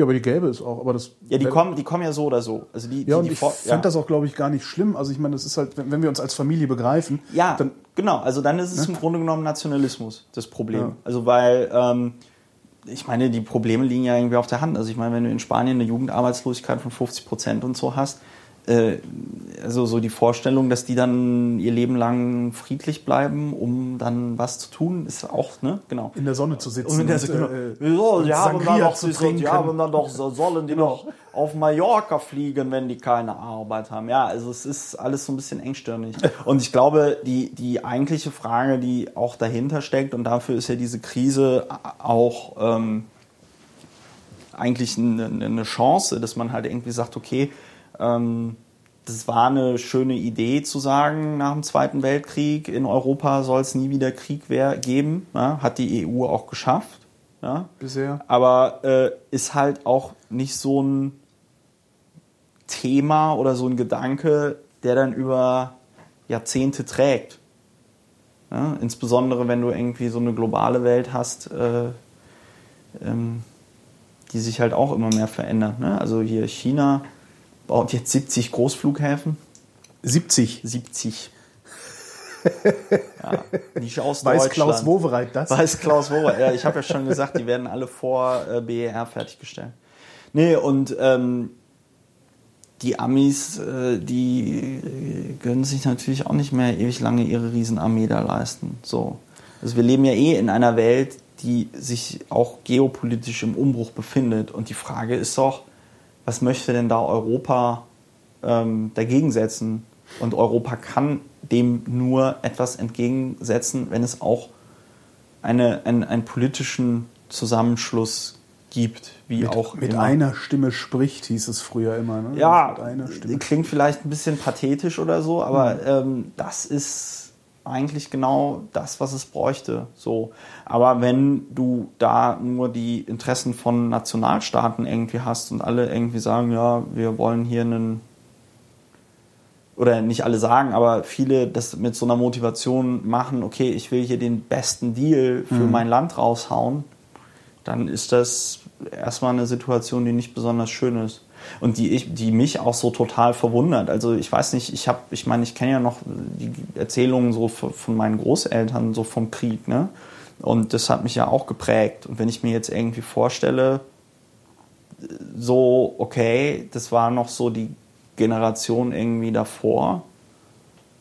Ja, aber die gäbe es auch. Aber das, Ja, die kommen, die kommen ja so oder so. Also die, Ja, die, und die ich Vor- finde das auch, glaube ich, gar nicht schlimm. Also ich meine, das ist halt, wenn wenn wir uns als Familie begreifen, Ja, dann genau. Also dann ist es im Grunde genommen Nationalismus, das Problem. Ja. Also weil, ähm, ich meine, die Probleme liegen ja irgendwie auf der Hand. Also ich meine, wenn du in Spanien eine Jugendarbeitslosigkeit von 50 Prozent und so hast, also so die Vorstellung, dass die dann ihr Leben lang friedlich bleiben, um dann was zu tun, ist auch, ne? Genau. in der Sonne zu sitzen. Und in der Sekunde, äh, wieso, und die haben dann doch, zu die trinken. haben dann doch, so sollen die Genau. doch auf Mallorca fliegen, wenn die keine Arbeit haben. Ja, also es ist alles so ein bisschen engstirnig. Und ich glaube, die, die eigentliche Frage, die auch dahinter steckt, und dafür ist ja diese Krise auch ähm, eigentlich eine, eine Chance, dass man halt irgendwie sagt, okay, ähm, das war eine schöne Idee zu sagen, nach dem Zweiten Weltkrieg in Europa soll es nie wieder Krieg geben. Ja, hat die EU auch geschafft. Ja. Bisher. Aber äh, ist halt auch nicht so ein Thema oder so ein Gedanke, der dann über Jahrzehnte trägt. Ja, insbesondere wenn du irgendwie so eine globale Welt hast, äh, ähm, die sich halt auch immer mehr verändert. Ne? Also hier China baut jetzt 70 Großflughäfen. 70. 70. [LAUGHS] ja, nicht aus Weiß Deutschland. Klaus Wowereit das? Weiß Klaus Wower. Ja, ich habe ja schon gesagt, die werden alle vor äh, BER fertiggestellt. Nee, und ähm, die Amis, äh, die äh, können sich natürlich auch nicht mehr ewig lange ihre Riesenarmee da leisten. So. Also wir leben ja eh in einer Welt, die sich auch geopolitisch im Umbruch befindet. Und die Frage ist doch, was möchte denn da Europa ähm, dagegen setzen? Und Europa kann dem nur etwas entgegensetzen, wenn es auch eine, einen, einen politischen Zusammenschluss gibt, wie Mit, auch mit immer. einer Stimme spricht, hieß es früher immer. Ne? Ja, mit einer Stimme. klingt vielleicht ein bisschen pathetisch oder so, aber ähm, das ist eigentlich genau das, was es bräuchte. So, aber wenn du da nur die Interessen von Nationalstaaten irgendwie hast und alle irgendwie sagen, ja, wir wollen hier einen oder nicht alle sagen, aber viele das mit so einer Motivation machen, okay, ich will hier den besten Deal für mein Land raushauen, dann ist das erstmal eine Situation, die nicht besonders schön ist. Und die, ich, die mich auch so total verwundert. Also ich weiß nicht, ich habe, ich meine, ich kenne ja noch die Erzählungen so von meinen Großeltern, so vom Krieg, ne? Und das hat mich ja auch geprägt. Und wenn ich mir jetzt irgendwie vorstelle, so, okay, das war noch so die Generation irgendwie davor.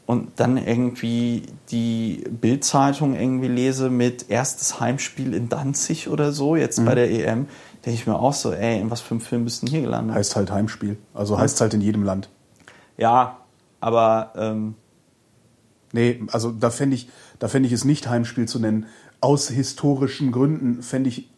Und dann irgendwie die Bildzeitung irgendwie lese mit erstes Heimspiel in Danzig oder so, jetzt bei der EM, denke ich mir auch so, ey, in was für einem Film bist du denn hier gelandet? Heißt halt Heimspiel. Also heißt halt in jedem Land. Ja, aber ähm, Nee, also da fände ich, da fänd ich es nicht Heimspiel zu nennen. Aus historischen Gründen fände ich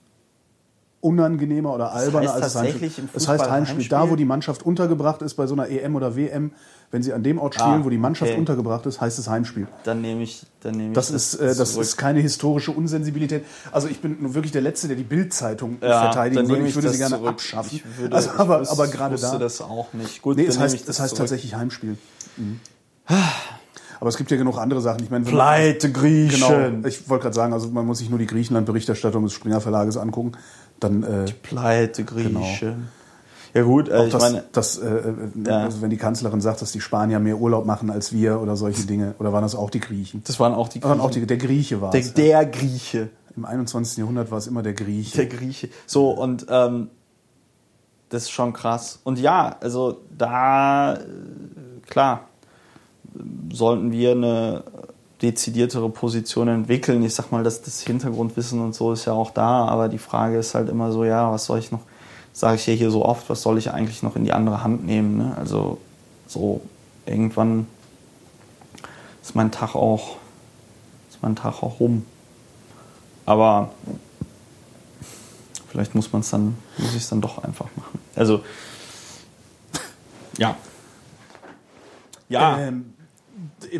unangenehmer oder alberner heißt als tatsächlich Heimspiel. im Es heißt Heimspiel. Heimspiel? Da, wo die Mannschaft untergebracht ist bei so einer EM oder WM, wenn sie an dem Ort spielen, Ah, wo die Mannschaft okay. untergebracht ist, heißt es Heimspiel. dann nehme ich, dann nehme ich Das ist, äh, das zurück. ist keine historische Unsensibilität. Also ich bin nun wirklich der Letzte, der die Bildzeitung Ja, verteidigen würde. Ich würde das sie gerne zurück. abschaffen. Ich würde, also, ich aber, wüs- aber gerade wusste da. das auch nicht. Gut, Nee, es heißt, ich es das heißt tatsächlich Heimspiel. Mhm. Aber es gibt ja genug andere Sachen. Ich meine, Pleite Griechen. Genau, ich wollte gerade sagen, also man muss sich nur die Griechenland-Berichterstattung des Springer Verlages angucken. Dann äh, Pleite Griechen. Ja gut, äh, ich das, meine, das äh, äh, Ja. also wenn die Kanzlerin sagt, dass die Spanier mehr Urlaub machen als wir oder solche Dinge. Oder waren das auch die Griechen? das waren auch die Das waren Griechen. auch die, der Grieche war der, es. der Grieche. Im 21. Jahrhundert war es immer der Grieche. Der Grieche. So, und ähm, das ist schon krass. Und ja, also da, äh, klar, sollten wir eine dezidiertere Position entwickeln. Ich sag mal, dass das Hintergrundwissen und so ist ja auch da, aber die Frage ist halt immer so, ja, was soll ich noch, sage ich ja hier so oft, was soll ich eigentlich noch in die andere Hand nehmen? Ne? Also so irgendwann ist mein Tag auch, ist mein Tag auch rum. Aber vielleicht muss man es dann, muss ich es dann doch einfach machen. Also [LAUGHS] ja. Ja. Ähm,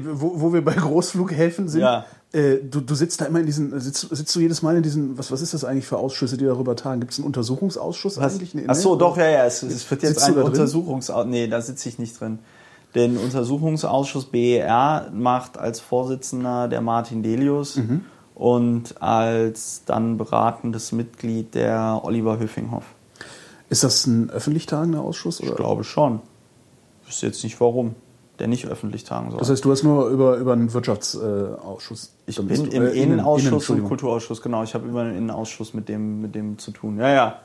wo, wo wir bei Großflughäfen sind, Ja. äh, du, du sitzt da immer in diesen, sitzt, sitzt du jedes Mal in diesen, was, was ist das eigentlich für Ausschüsse, die darüber tagen? Gibt es einen Untersuchungsausschuss Was? eigentlich? Nee, Ach so, doch, ja, ja. Es, es wird jetzt ein? Untersuchungsausschuss. Nee, da sitze ich nicht drin. Den Untersuchungsausschuss BER macht als Vorsitzender der Martin Delius Mhm. und als dann beratendes Mitglied der Oliver Höfinghoff. Ist das ein öffentlich tagender Ausschuss? Oder? Ich glaube schon. Ich wüsste jetzt nicht warum. Der nicht öffentlich tagen soll. Das heißt, du hast nur über, über einen Wirtschaftsausschuss. Ich bin im äh, Innenausschuss und Innen- Kulturausschuss, genau. Ich habe über den Innenausschuss mit dem, mit dem zu tun. Ja, ja.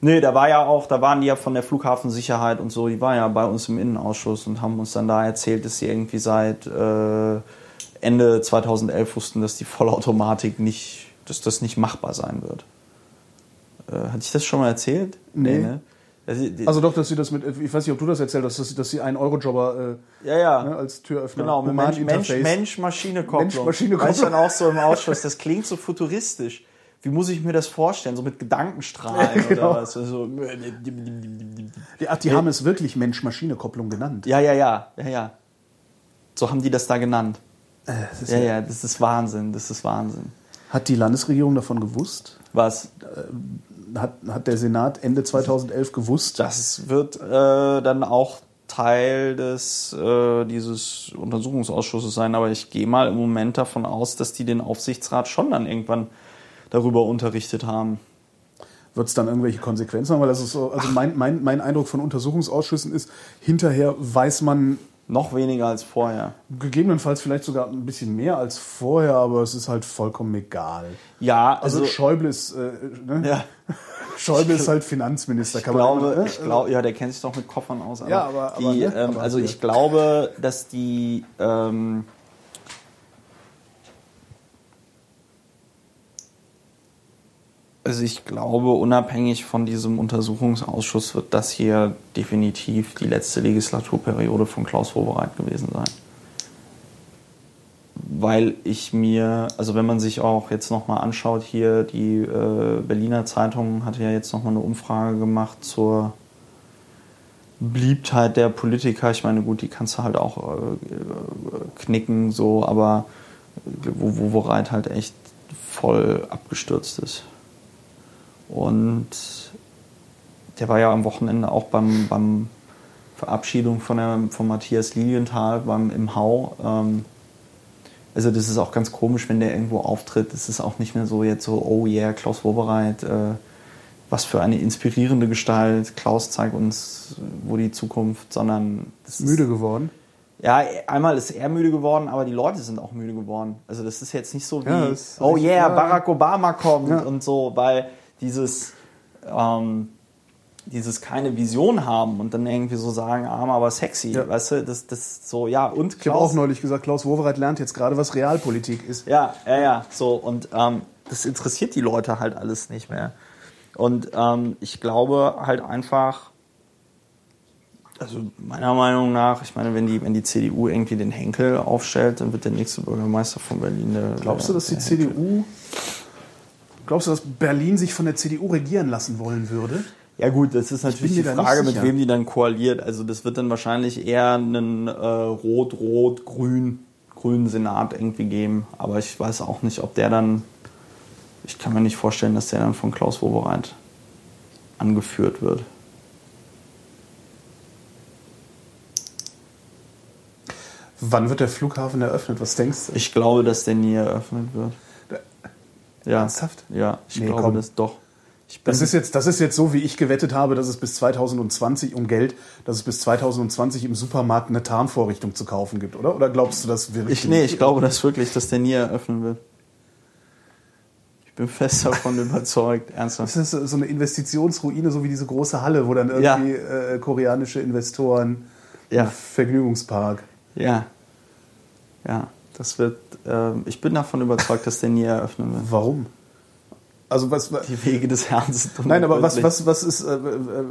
Nee, da war ja auch, da waren die ja von der Flughafensicherheit und so, die waren ja bei uns im Innenausschuss und haben uns dann da erzählt, dass sie irgendwie seit äh, Ende 2011 wussten, dass die Vollautomatik nicht, dass das nicht machbar sein wird. Äh, hatte ich das schon mal erzählt? Nee. ne? Also, Also doch, dass sie das mit, ich weiß nicht, ob du das erzählt hast, dass sie, dass sie einen Eurojobber äh, ja, ja. ne, als Türöffner, Genau, mit Human Mensch, Mensch, Interface. Mensch-Maschine-Kopplung. Mensch-Maschine-Kopplung. War ich dann auch so im Ausschuss, das klingt so futuristisch. Wie muss ich mir das vorstellen? So mit Gedankenstrahlen [LAUGHS] Genau. oder was? Also, Die, ach, die haben es wirklich Mensch-Maschine-Kopplung genannt. ja, ja, ja, ja, ja. So haben die das da genannt. Äh, das Ja, ja- ja, das ist Wahnsinn, das ist Wahnsinn. Hat die Landesregierung davon gewusst? Was? Hat, hat der Senat Ende 2011 gewusst? Das wird äh, dann auch Teil des äh, dieses Untersuchungsausschusses sein, aber ich gehe mal im Moment davon aus, dass die den Aufsichtsrat schon dann irgendwann darüber unterrichtet haben. Wird es dann irgendwelche Konsequenzen haben? Weil das ist so, also mein, mein, mein Eindruck von Untersuchungsausschüssen ist, hinterher weiß man Noch weniger als vorher. Gegebenenfalls vielleicht sogar ein bisschen mehr als vorher, aber es ist halt vollkommen egal. Ja, Also, also, Schäuble ist, äh, ne? ja, [LAUGHS] Schäuble ist halt Finanzminister, ich kann man glaube, immer, ne? ich glaube, ja, der kennt sich doch mit Koffern aus. Ja, aber- aber, die, ne, ähm, aber also ich glaube, dass die ähm, also ich glaube, unabhängig von diesem Untersuchungsausschuss wird das hier definitiv die letzte Legislaturperiode von Klaus Wowereit gewesen sein. Weil ich mir, also wenn man sich auch jetzt nochmal anschaut, hier die äh, Berliner Zeitung hatte ja jetzt nochmal eine Umfrage gemacht zur Beliebtheit der Politiker. Ich meine, gut, die kannst du halt auch äh, knicken, so, aber wo, wo Wowereit halt echt voll abgestürzt ist. Und der war ja am Wochenende auch beim, beim Verabschiedung von, der, von Matthias Lilienthal beim, im Hau. Ähm, also das ist auch ganz komisch, wenn der irgendwo auftritt. Das ist auch nicht mehr so jetzt so, oh yeah, Klaus Wobereit, äh, was für eine inspirierende Gestalt. Klaus zeigt uns, wo die Zukunft, sondern müde geworden. ja, einmal ist er müde geworden, aber die Leute sind auch müde geworden. Also das ist jetzt nicht so wie, Ja, das ist oh yeah, ja. Barack Obama kommt Ja. und so, weil dieses, ähm, dieses keine Vision haben und dann irgendwie so sagen, arm, aber sexy, Ja. weißt du, das, das so, ja, und Ich habe auch neulich gesagt, Klaus Wowereit lernt jetzt gerade, was Realpolitik ist. Ja, ja, ja, so und ähm, das interessiert die Leute halt alles nicht mehr. Und ähm, ich glaube halt einfach, also meiner Meinung nach, ich meine, wenn die, wenn die CDU irgendwie den Henkel aufstellt, dann wird der nächste Bürgermeister von Berlin der. Glaubst du, dass die Henkel. CDU, glaubst du, dass Berlin sich von der CDU regieren lassen wollen würde? Ja gut, das ist natürlich die Frage, mit wem die dann koaliert. Also das wird dann wahrscheinlich eher einen äh, rot-rot-grün grünen Senat irgendwie geben. Aber ich weiß auch nicht, ob der dann. Ich kann mir nicht vorstellen, dass der dann von Klaus Wowereit angeführt wird. Wann wird der Flughafen eröffnet? Was denkst du? Ich glaube, dass der nie eröffnet wird. Ja. Ernsthaft? Ja, ich Nee, glaube komm. das doch. Das ist, jetzt, das ist jetzt so, wie ich gewettet habe, dass es bis 2020 um Geld, dass es bis 2020 im Supermarkt eine Tarnvorrichtung zu kaufen gibt, oder? Oder glaubst du, das wird ich, nee, ich glaube das wirklich, dass der nie eröffnen wird. Ich bin fest davon [LAUGHS] überzeugt, ernsthaft. Das ist so eine Investitionsruine, so wie diese große Halle, wo dann Ja. irgendwie äh, koreanische Investoren Ja. Vergnügungspark. Ja. Ja, das wird. ähm, ich bin davon überzeugt, dass der nie eröffnen wird. Warum? Also was? Die Wege des Herrn sind Nein, aber was, was, was ist? Äh, äh,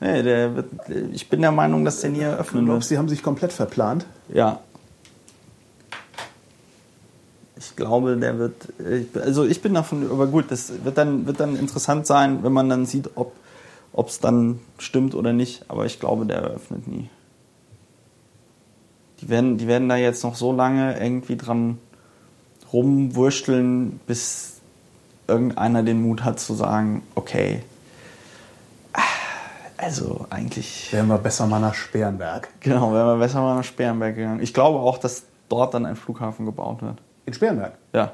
Nee, der wird, ich bin der Meinung, dass der nie eröffnen du wird. die haben sich komplett verplant? Ja. Ich glaube, der wird. Also ich bin davon, aber gut, das wird dann, wird dann interessant sein, wenn man dann sieht, ob es dann stimmt oder nicht. Aber ich glaube, der eröffnet nie. Die werden, die werden da jetzt noch so lange irgendwie dran rumwursteln, bis irgendeiner den Mut hat zu sagen, okay, also eigentlich Wären wir besser mal nach Sperrenberg. Genau, wären wir besser mal nach Sperrenberg gegangen. Ich glaube auch, dass dort dann ein Flughafen gebaut wird. In Sperrenberg? Ja.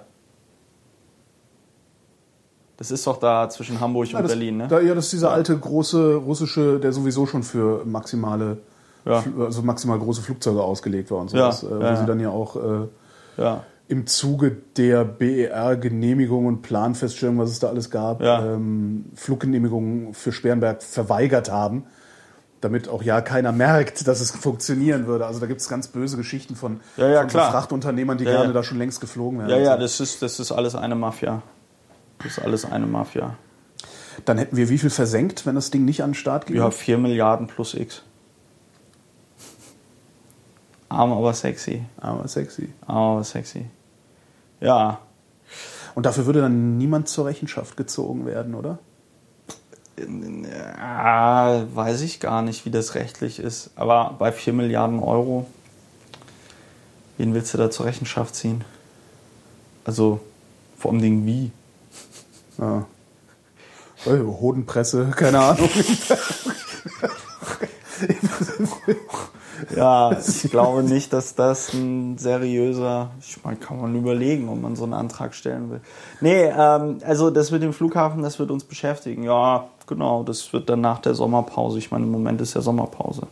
Das ist doch da zwischen Hamburg Ja, und das, Berlin, ne? Da, ja, das ist dieser alte große russische, der sowieso schon für maximale, Ja. Also maximal große Flugzeuge ausgelegt war und Ja, sowas. äh, wo ja, sie ja. dann ja auch äh, ja. im Zuge der BER-Genehmigung und Planfeststellung, was es da alles gab, Ja. ähm, Fluggenehmigungen für Sperrenberg verweigert haben, damit auch ja keiner merkt, dass es funktionieren würde. Also da gibt es ganz böse Geschichten von, Ja, ja, von. Frachtunternehmern, die Ja, gerne ja. da schon längst geflogen wären. Ja, ja, so. das ist, das ist alles eine Mafia. Das ist alles eine Mafia. Dann hätten wir wie viel versenkt, wenn das Ding nicht an den Start ging? Ja, 4 Milliarden plus X. Arm, aber sexy. Aber sexy. Arm, aber sexy. Ja, Und dafür würde dann niemand zur Rechenschaft gezogen werden, oder? Ja, weiß ich gar nicht, wie das rechtlich ist. Aber bei 4 Milliarden Euro, wen willst du da zur Rechenschaft ziehen? Also, vor allem Ding wie? Ja. Äh, Hodenpresse, keine Ahnung. [LAUGHS] [LAUGHS] Ja, [LAUGHS] ich glaube nicht, dass das ein seriöser. Ich meine, kann man überlegen, ob man so einen Antrag stellen will. Nee, ähm, also das mit dem Flughafen, das wird uns beschäftigen. Ja, genau, das wird dann nach der Sommerpause. Ich meine, im Moment ist ja Sommerpause.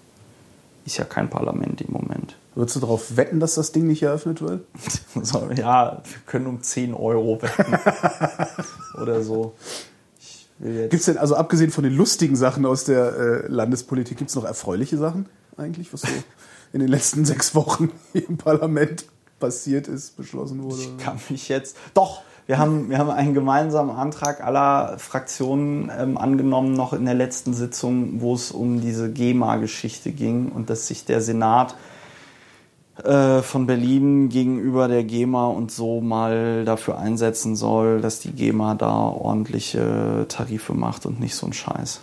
ist ja kein Parlament im Moment. Würdest du darauf wetten, dass das Ding nicht eröffnet wird? [LAUGHS] So, ja, wir können um 10 Euro wetten. [LAUGHS] Oder so. Gibt es denn, also abgesehen von den lustigen Sachen aus der äh, Landespolitik, gibt es noch erfreuliche Sachen eigentlich, was so in den letzten sechs Wochen hier [LAUGHS] im Parlament passiert ist, beschlossen wurde? Ich kann mich jetzt. Doch, wir haben, wir haben einen gemeinsamen Antrag aller Fraktionen ähm, angenommen, noch in der letzten Sitzung, wo es um diese GEMA-Geschichte ging und dass sich der Senat äh, von Berlin gegenüber der GEMA und so mal dafür einsetzen soll, dass die GEMA da ordentliche Tarife macht und nicht so ein Scheiß.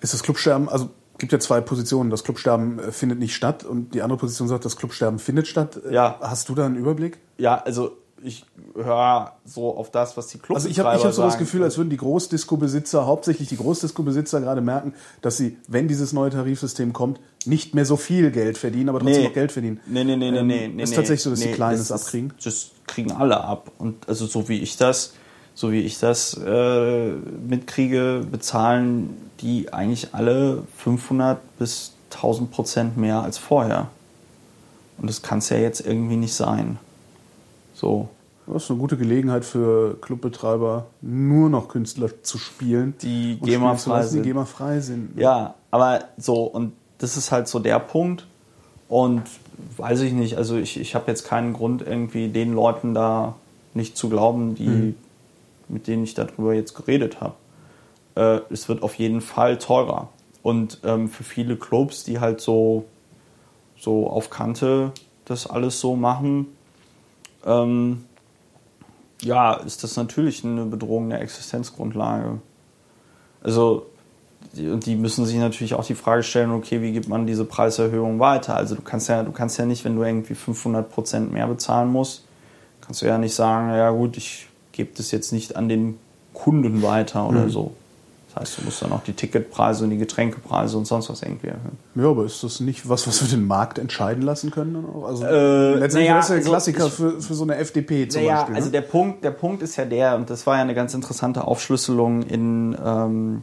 Ist das Clubsterben, also gibt ja zwei Positionen. Das Clubsterben äh, findet nicht statt und die andere Position sagt, das Clubsterben findet statt. Äh, Ja. Hast du da einen Überblick? Ja, also ich höre so auf das, was die Clubbetreiber Also ich habe hab so das. Gefühl, als würden die Großdisco-Besitzer, hauptsächlich die Großdisco-Besitzer gerade merken, dass sie, wenn dieses neue Tarifsystem kommt, nicht mehr so viel Geld verdienen, aber trotzdem Nee. noch Geld verdienen. Nee, nee, nee, nee, Ähm, nee. nee ist nee. tatsächlich so, dass die Nee, Kleinen das es ist- abkriegen? Das kriegen alle ab. Und also so wie ich das, so wie ich das äh, mitkriege, bezahlen die eigentlich alle 500 bis 1000 Prozent mehr als vorher. Und das kann es ja jetzt irgendwie nicht sein. So. Das ist eine gute Gelegenheit für Clubbetreiber, nur noch Künstler zu spielen. Die und GEMA spielen zu frei lassen, die sind. GEMA frei sind. Ja, aber so, und das ist halt so der Punkt. Und weiß ich nicht, also ich, ich habe jetzt keinen Grund, irgendwie den Leuten da nicht zu glauben, die, mit denen ich darüber jetzt geredet habe. Äh, es wird auf jeden Fall teurer. Und ähm, für viele Clubs, die halt so, so auf Kante das alles so machen, ähm, ja, ist das natürlich eine Bedrohung der Existenzgrundlage. Also, die, und die müssen sich natürlich auch die Frage stellen, okay, wie gibt man diese Preiserhöhung weiter? Also du kannst ja, du kannst ja nicht, wenn du irgendwie 500 Prozent mehr bezahlen musst, kannst du ja nicht sagen, ja gut, ich gebe das jetzt nicht an den Kunden weiter oder so. Das heißt, du musst dann auch die Ticketpreise und die Getränkepreise und sonst was irgendwie erhöhen. Ja, aber ist das nicht was, was wir den Markt entscheiden lassen können? Dann auch? Also Äh, letztendlich naja, ist das ja ein also Klassiker ich- für, für so eine FDP zum naja, Beispiel. also ne? der Punkt, der Punkt ist ja der, und das war ja eine ganz interessante Aufschlüsselung in, ähm,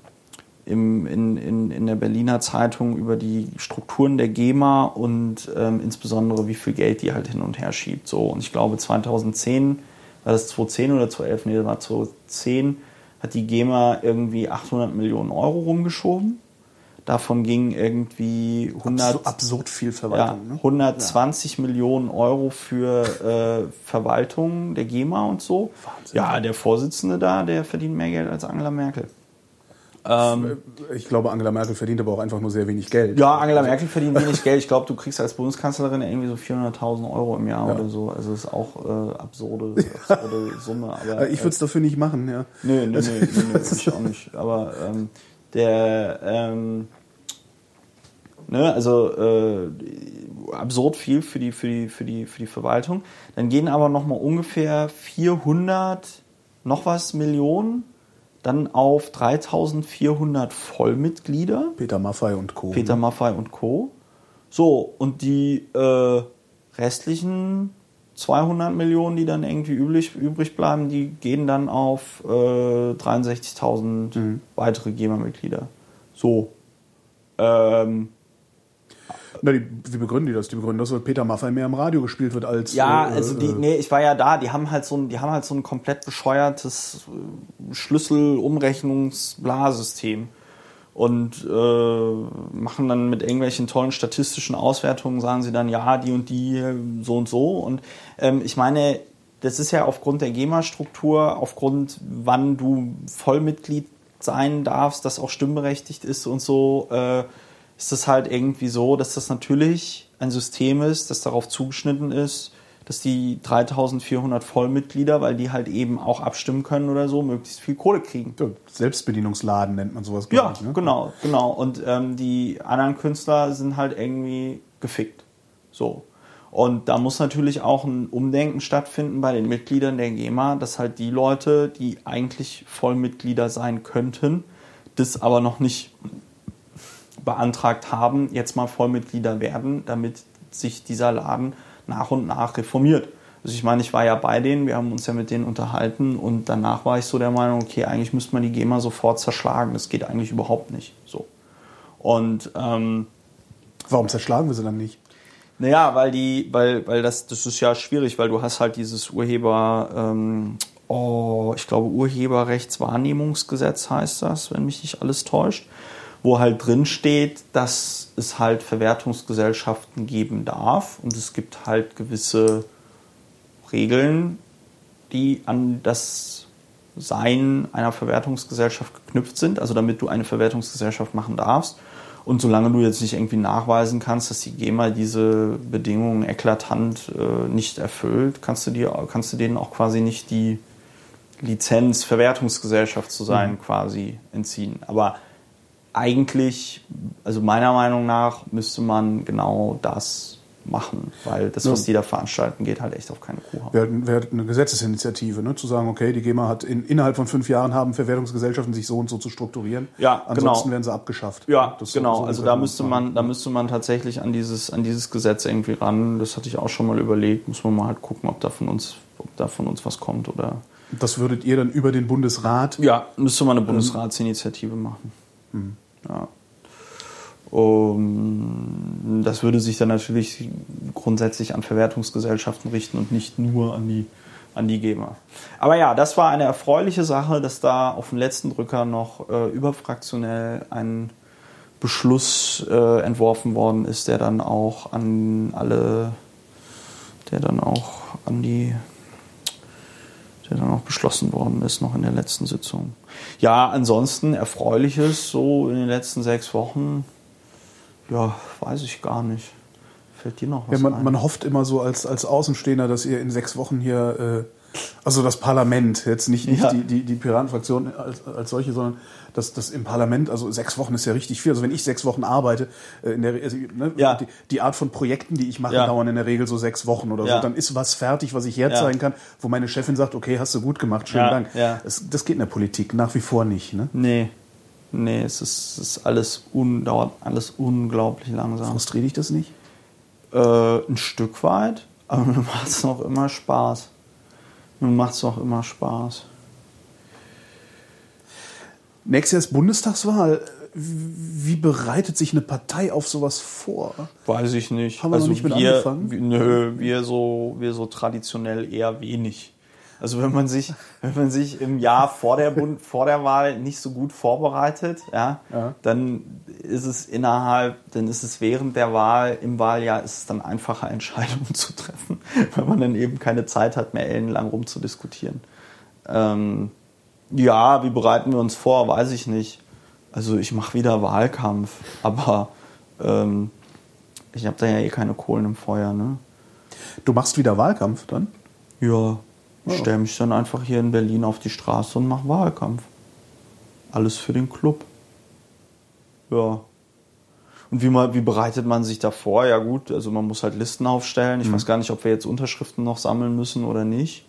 im, in, in, in der Berliner Zeitung über die Strukturen der GEMA und ähm, insbesondere wie viel Geld die halt hin und her schiebt. So, und ich glaube 2010, war das 2010 oder 2011? Nee, das war 2010, hat die GEMA irgendwie 800 Millionen Euro rumgeschoben. Davon ging irgendwie 100, so absurd viel ja, Verwaltung. ne? 120 Millionen Euro für äh, Verwaltung der GEMA und so. Wahnsinn. Ja, der Vorsitzende da, der verdient mehr Geld als Angela Merkel. Ähm, Ich glaube, Angela Merkel verdient aber auch einfach nur sehr wenig Geld. ja, Angela Merkel verdient wenig Geld. Ich glaube, du kriegst als Bundeskanzlerin irgendwie so 400.000 Euro im Jahr Ja. oder so. Also das ist auch äh, absurde, absurde [LAUGHS] Summe. Aber, Äh, Ich würde es dafür nicht machen, ja. Nö, nö, nö, [LAUGHS] nö, nö ich auch nicht. Aber ähm, der, ähm, ne, also äh, absurd viel für die, für die, für die, für die Verwaltung. Dann gehen aber nochmal ungefähr 400 noch was Millionen dann auf 3400 Vollmitglieder. Peter Maffei und Co. Peter Maffei und Co. So, und die äh, restlichen 200 Millionen, die dann irgendwie üblich, übrig bleiben, die gehen dann auf äh, 63.000 weitere GEMA-Mitglieder. So. Ähm, Na, die, wie begründen die das? Die begründen das, weil Peter Maffei mehr im Radio gespielt wird als. ja, äh, also die, äh, nee, ich war ja da, die haben halt so ein, die haben halt so ein komplett bescheuertes äh, Schlüssel-Umrechnungs-Blasystem und äh, machen dann mit irgendwelchen tollen statistischen Auswertungen, sagen sie dann, ja, die und die so und so. Und ähm, ich meine, das ist ja aufgrund der GEMA-Struktur, aufgrund wann du Vollmitglied sein darfst, das auch stimmberechtigt ist und so, äh, ist das halt irgendwie so, dass das natürlich ein System ist, das darauf zugeschnitten ist, dass die 3400 Vollmitglieder, weil die halt eben auch abstimmen können oder so, möglichst viel Kohle kriegen. Selbstbedienungsladen nennt man sowas, Ja, ich, ne? genau, genau. Und ähm, die anderen Künstler sind halt irgendwie gefickt. So. Und da muss natürlich auch ein Umdenken stattfinden bei den Mitgliedern der GEMA, dass halt die Leute, die eigentlich Vollmitglieder sein könnten, das aber noch nicht beantragt haben, jetzt mal Vollmitglieder werden, damit sich dieser Laden nach und nach reformiert. Also ich meine, ich war ja bei denen, wir haben uns ja mit denen unterhalten und danach war ich so der Meinung, okay, eigentlich müsste man die GEMA sofort zerschlagen. Das geht eigentlich überhaupt nicht. So. Und ähm, Warum zerschlagen wir sie dann nicht? Naja, weil die, weil, weil das, das ist ja schwierig, weil du hast halt dieses Urheber, ähm, oh, ich glaube Urheberrechtswahrnehmungsgesetz heißt das, wenn mich nicht alles täuscht, wo halt drin steht, dass es halt Verwertungsgesellschaften geben darf und es gibt halt gewisse Regeln, die an das Sein einer Verwertungsgesellschaft geknüpft sind, also damit du eine Verwertungsgesellschaft machen darfst. Und solange du jetzt nicht irgendwie nachweisen kannst, dass die GEMA diese Bedingungen eklatant äh, nicht erfüllt, kannst du, dir, kannst du denen auch quasi nicht die Lizenz, Verwertungsgesellschaft zu sein, mhm. quasi entziehen. Aber eigentlich, also meiner Meinung nach, müsste man genau das machen, weil das, was die da veranstalten, geht halt echt auf keine Kuh. Wäre wär eine Gesetzesinitiative, ne? zu sagen, okay, die GEMA hat in, innerhalb von fünf Jahren haben Verwertungsgesellschaften sich so und so zu strukturieren. Ja, Ansonsten genau. werden sie abgeschafft. Ja, das genau. So also da müsste man, da müsste man tatsächlich an dieses, an dieses Gesetz irgendwie ran. Das hatte ich auch schon mal überlegt. Muss man mal halt gucken, ob da von uns, ob da von uns was kommt oder. Das würdet ihr dann über den Bundesrat? Ja, müsste man eine Bundesratsinitiative machen. Mhm. Ja. Um, das würde sich dann natürlich grundsätzlich an Verwertungsgesellschaften richten und nicht nur an die, an die GEMA. Aber ja, das war eine erfreuliche Sache, dass da auf dem letzten Drücker noch äh, überfraktionell ein Beschluss äh, entworfen worden ist, der dann auch an alle, der dann auch an die, der dann auch beschlossen worden ist, noch in der letzten Sitzung. Ja, ansonsten erfreuliches so in den letzten sechs Wochen ja, weiß ich gar nicht. Fällt dir noch was ja, man, ein? man hofft immer so als, als Außenstehender, dass ihr in sechs Wochen hier, äh, also das Parlament, jetzt nicht, nicht ja. die, die, die Piratenfraktion als, als solche, sondern das, das im Parlament, also sechs Wochen ist ja richtig viel. Also wenn ich sechs Wochen arbeite, äh, in der, also, ne, ja. die, die, Art von Projekten, die ich mache, ja. dauern in der Regel so sechs Wochen oder so. Dann ist was fertig, was ich herzeigen kann, wo meine Chefin sagt, okay, hast du gut gemacht, schönen Dank. Das, das geht in der Politik nach wie vor nicht. Ne? Nee. Nee, es ist, es ist alles un, dauert alles unglaublich langsam. Frustriert dich das nicht? Äh, ein Stück weit, aber [LAUGHS] mir macht es noch immer Spaß. Mir macht es noch immer Spaß. Nächstes Jahr ist Bundestagswahl. Wie bereitet sich eine Partei auf sowas vor? Weiß ich nicht. Haben wir noch nicht mit wir, angefangen? wir- Nö, wir so, wir so traditionell eher wenig. Also wenn man sich, wenn man sich im Jahr vor der, Bund, vor der Wahl nicht so gut vorbereitet, ja, Ja. dann ist es innerhalb, dann ist es während der Wahl, im Wahljahr ist es dann einfacher, Entscheidungen zu treffen, [LAUGHS] weil man dann eben keine Zeit hat, mehr ellenlang rumzudiskutieren. Ähm, ja, wie bereiten wir uns vor, weiß ich nicht. Also ich mache wieder Wahlkampf, aber ähm, ich habe da ja eh keine Kohlen im Feuer, ne? Du machst wieder Wahlkampf dann? Ja, ich stelle mich dann einfach hier in Berlin auf die Straße und mache Wahlkampf. Alles für den Club. Ja. Und wie, man, wie bereitet man sich da vor? Ja gut, also man muss halt Listen aufstellen. Ich weiß gar nicht, ob wir jetzt Unterschriften noch sammeln müssen oder nicht.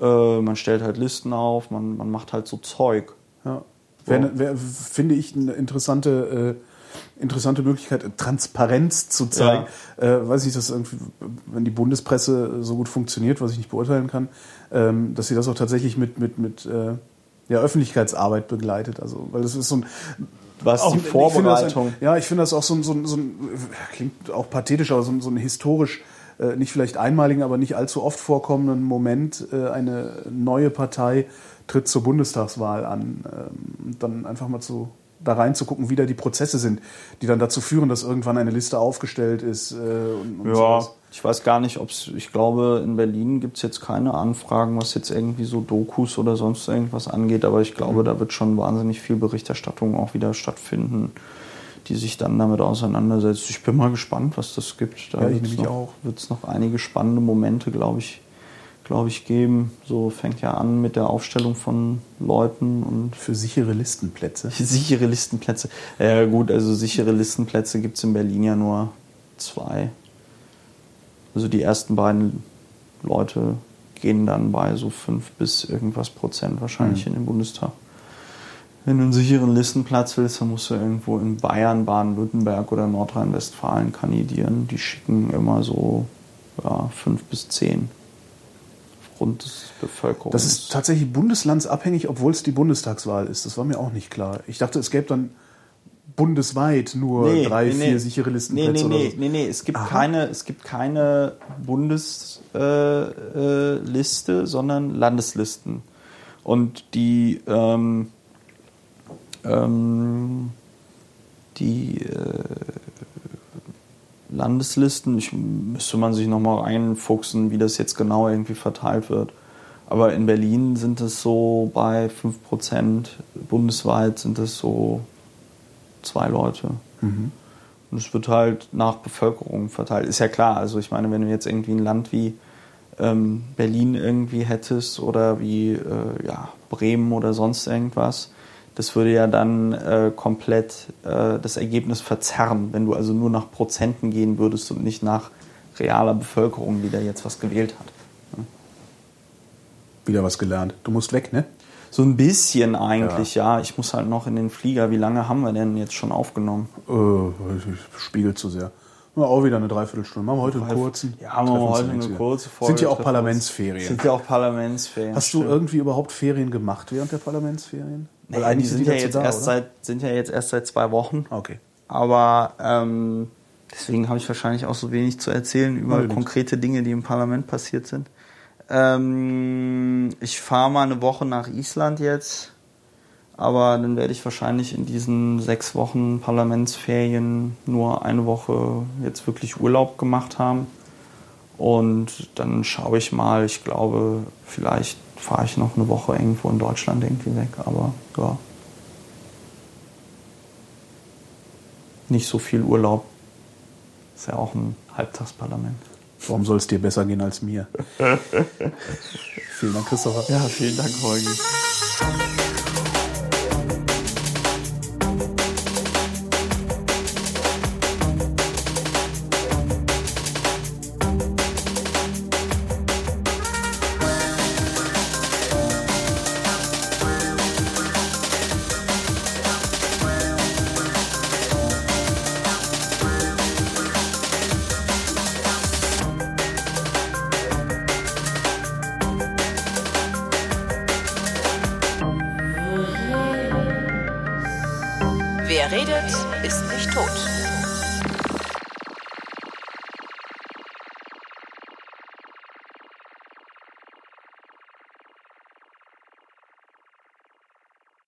Äh, man stellt halt Listen auf, man, man macht halt so Zeug. Ja. Wäre, wäre, finde ich, eine interessante, äh, interessante Möglichkeit, Transparenz zu zeigen. Äh, weiß ich, dass irgendwie, wenn die Bundespresse so gut funktioniert, was ich nicht beurteilen kann, ähm, dass sie das auch tatsächlich mit, mit, mit äh, ja, Öffentlichkeitsarbeit begleitet. Also, weil das ist so ein Was auch- die ich Vorbereitung. ein, ja, ich finde das auch so ein, so ein, so ein klingt auch pathetisch, aber so ein, so ein historisch äh, nicht vielleicht einmaligen, aber nicht allzu oft vorkommenden Moment. Äh, eine neue Partei tritt zur Bundestagswahl an. Ähm, dann einfach mal zu da reinzugucken, wie da die Prozesse sind, die dann dazu führen, dass irgendwann eine Liste aufgestellt ist. Äh, und, und Ja, sowas. ich weiß gar nicht, ob es, ich glaube, in Berlin gibt es jetzt keine Anfragen, was jetzt irgendwie so Dokus oder sonst irgendwas angeht, aber ich glaube, da wird schon wahnsinnig viel Berichterstattung auch wieder stattfinden, die sich dann damit auseinandersetzt. Ich bin mal gespannt, was das gibt. Da Ja, noch. Wird es noch einige spannende Momente, glaube ich, glaube ich, geben. So fängt ja an mit der Aufstellung von Leuten und Für sichere Listenplätze. [LAUGHS] Sichere Listenplätze. Ja gut, also sichere Listenplätze gibt es in Berlin ja nur zwei. Also die ersten beiden Leute gehen dann bei so fünf bis irgendwas Prozent wahrscheinlich in den Bundestag. Wenn du einen sicheren Listenplatz willst, dann musst du irgendwo in Bayern, Baden-Württemberg oder Nordrhein-Westfalen kandidieren. Die schicken immer so ja, fünf bis zehn aufgrund des Bevölkerungs. Das ist tatsächlich bundeslandsabhängig, obwohl es die Bundestagswahl ist. Das war mir auch nicht klar. Ich dachte, es gäbe dann bundesweit nur Nee, drei, nee, vier nee. sichere Listenplätze nee, oder nee, so. nee, nee, es gibt Aha. keine, es gibt keine Bundesliste, äh, Liste, sondern Landeslisten. Und die, ähm, ähm, die äh, Landeslisten, ich, müsste man sich nochmal reinfuchsen, wie das jetzt genau irgendwie verteilt wird. Aber in Berlin sind es so bei 5%, bundesweit sind es so zwei Leute. Und es wird halt nach Bevölkerung verteilt. Ist ja klar, also ich meine, wenn du jetzt irgendwie ein Land wie ähm, Berlin irgendwie hättest oder wie äh, ja, Bremen oder sonst irgendwas, das würde ja dann äh, komplett äh, das Ergebnis verzerren, wenn du also nur nach Prozenten gehen würdest und nicht nach realer Bevölkerung, die da jetzt was gewählt hat. Wieder was gelernt. Du musst weg, ne? So ein bisschen eigentlich, ja. Ich muss halt noch in den Flieger. Wie lange haben wir denn jetzt schon aufgenommen? Äh, spiegelt zu sehr. Ja, auch wieder eine Dreiviertelstunde. Machen wir heute einen kurzen. Ja, machen wir heute eine kurze Folge. Sind ja auch. Parlamentsferien. Sind ja auch Parlamentsferien. Hast du stimmt. irgendwie überhaupt Ferien gemacht während der Parlamentsferien? Naja, die sind ja, dazu jetzt da, erst oder? seit, sind ja jetzt erst seit zwei Wochen. Okay. Aber ähm, deswegen habe ich wahrscheinlich auch so wenig zu erzählen über Allerdings. konkrete Dinge, die im Parlament passiert sind. Ähm, ich fahre mal eine Woche nach Island jetzt. Aber dann werde ich wahrscheinlich in diesen sechs Wochen Parlamentsferien nur eine Woche jetzt wirklich Urlaub gemacht haben. Und dann schaue ich mal, ich glaube, vielleicht fahre ich noch eine Woche irgendwo in Deutschland irgendwie weg. Aber ja. Nicht so viel Urlaub. Ist ja auch ein Halbtagsparlament. Warum soll es dir besser gehen als mir? [LAUGHS] Vielen Dank, Christopher. Ja, vielen Dank, Holgi.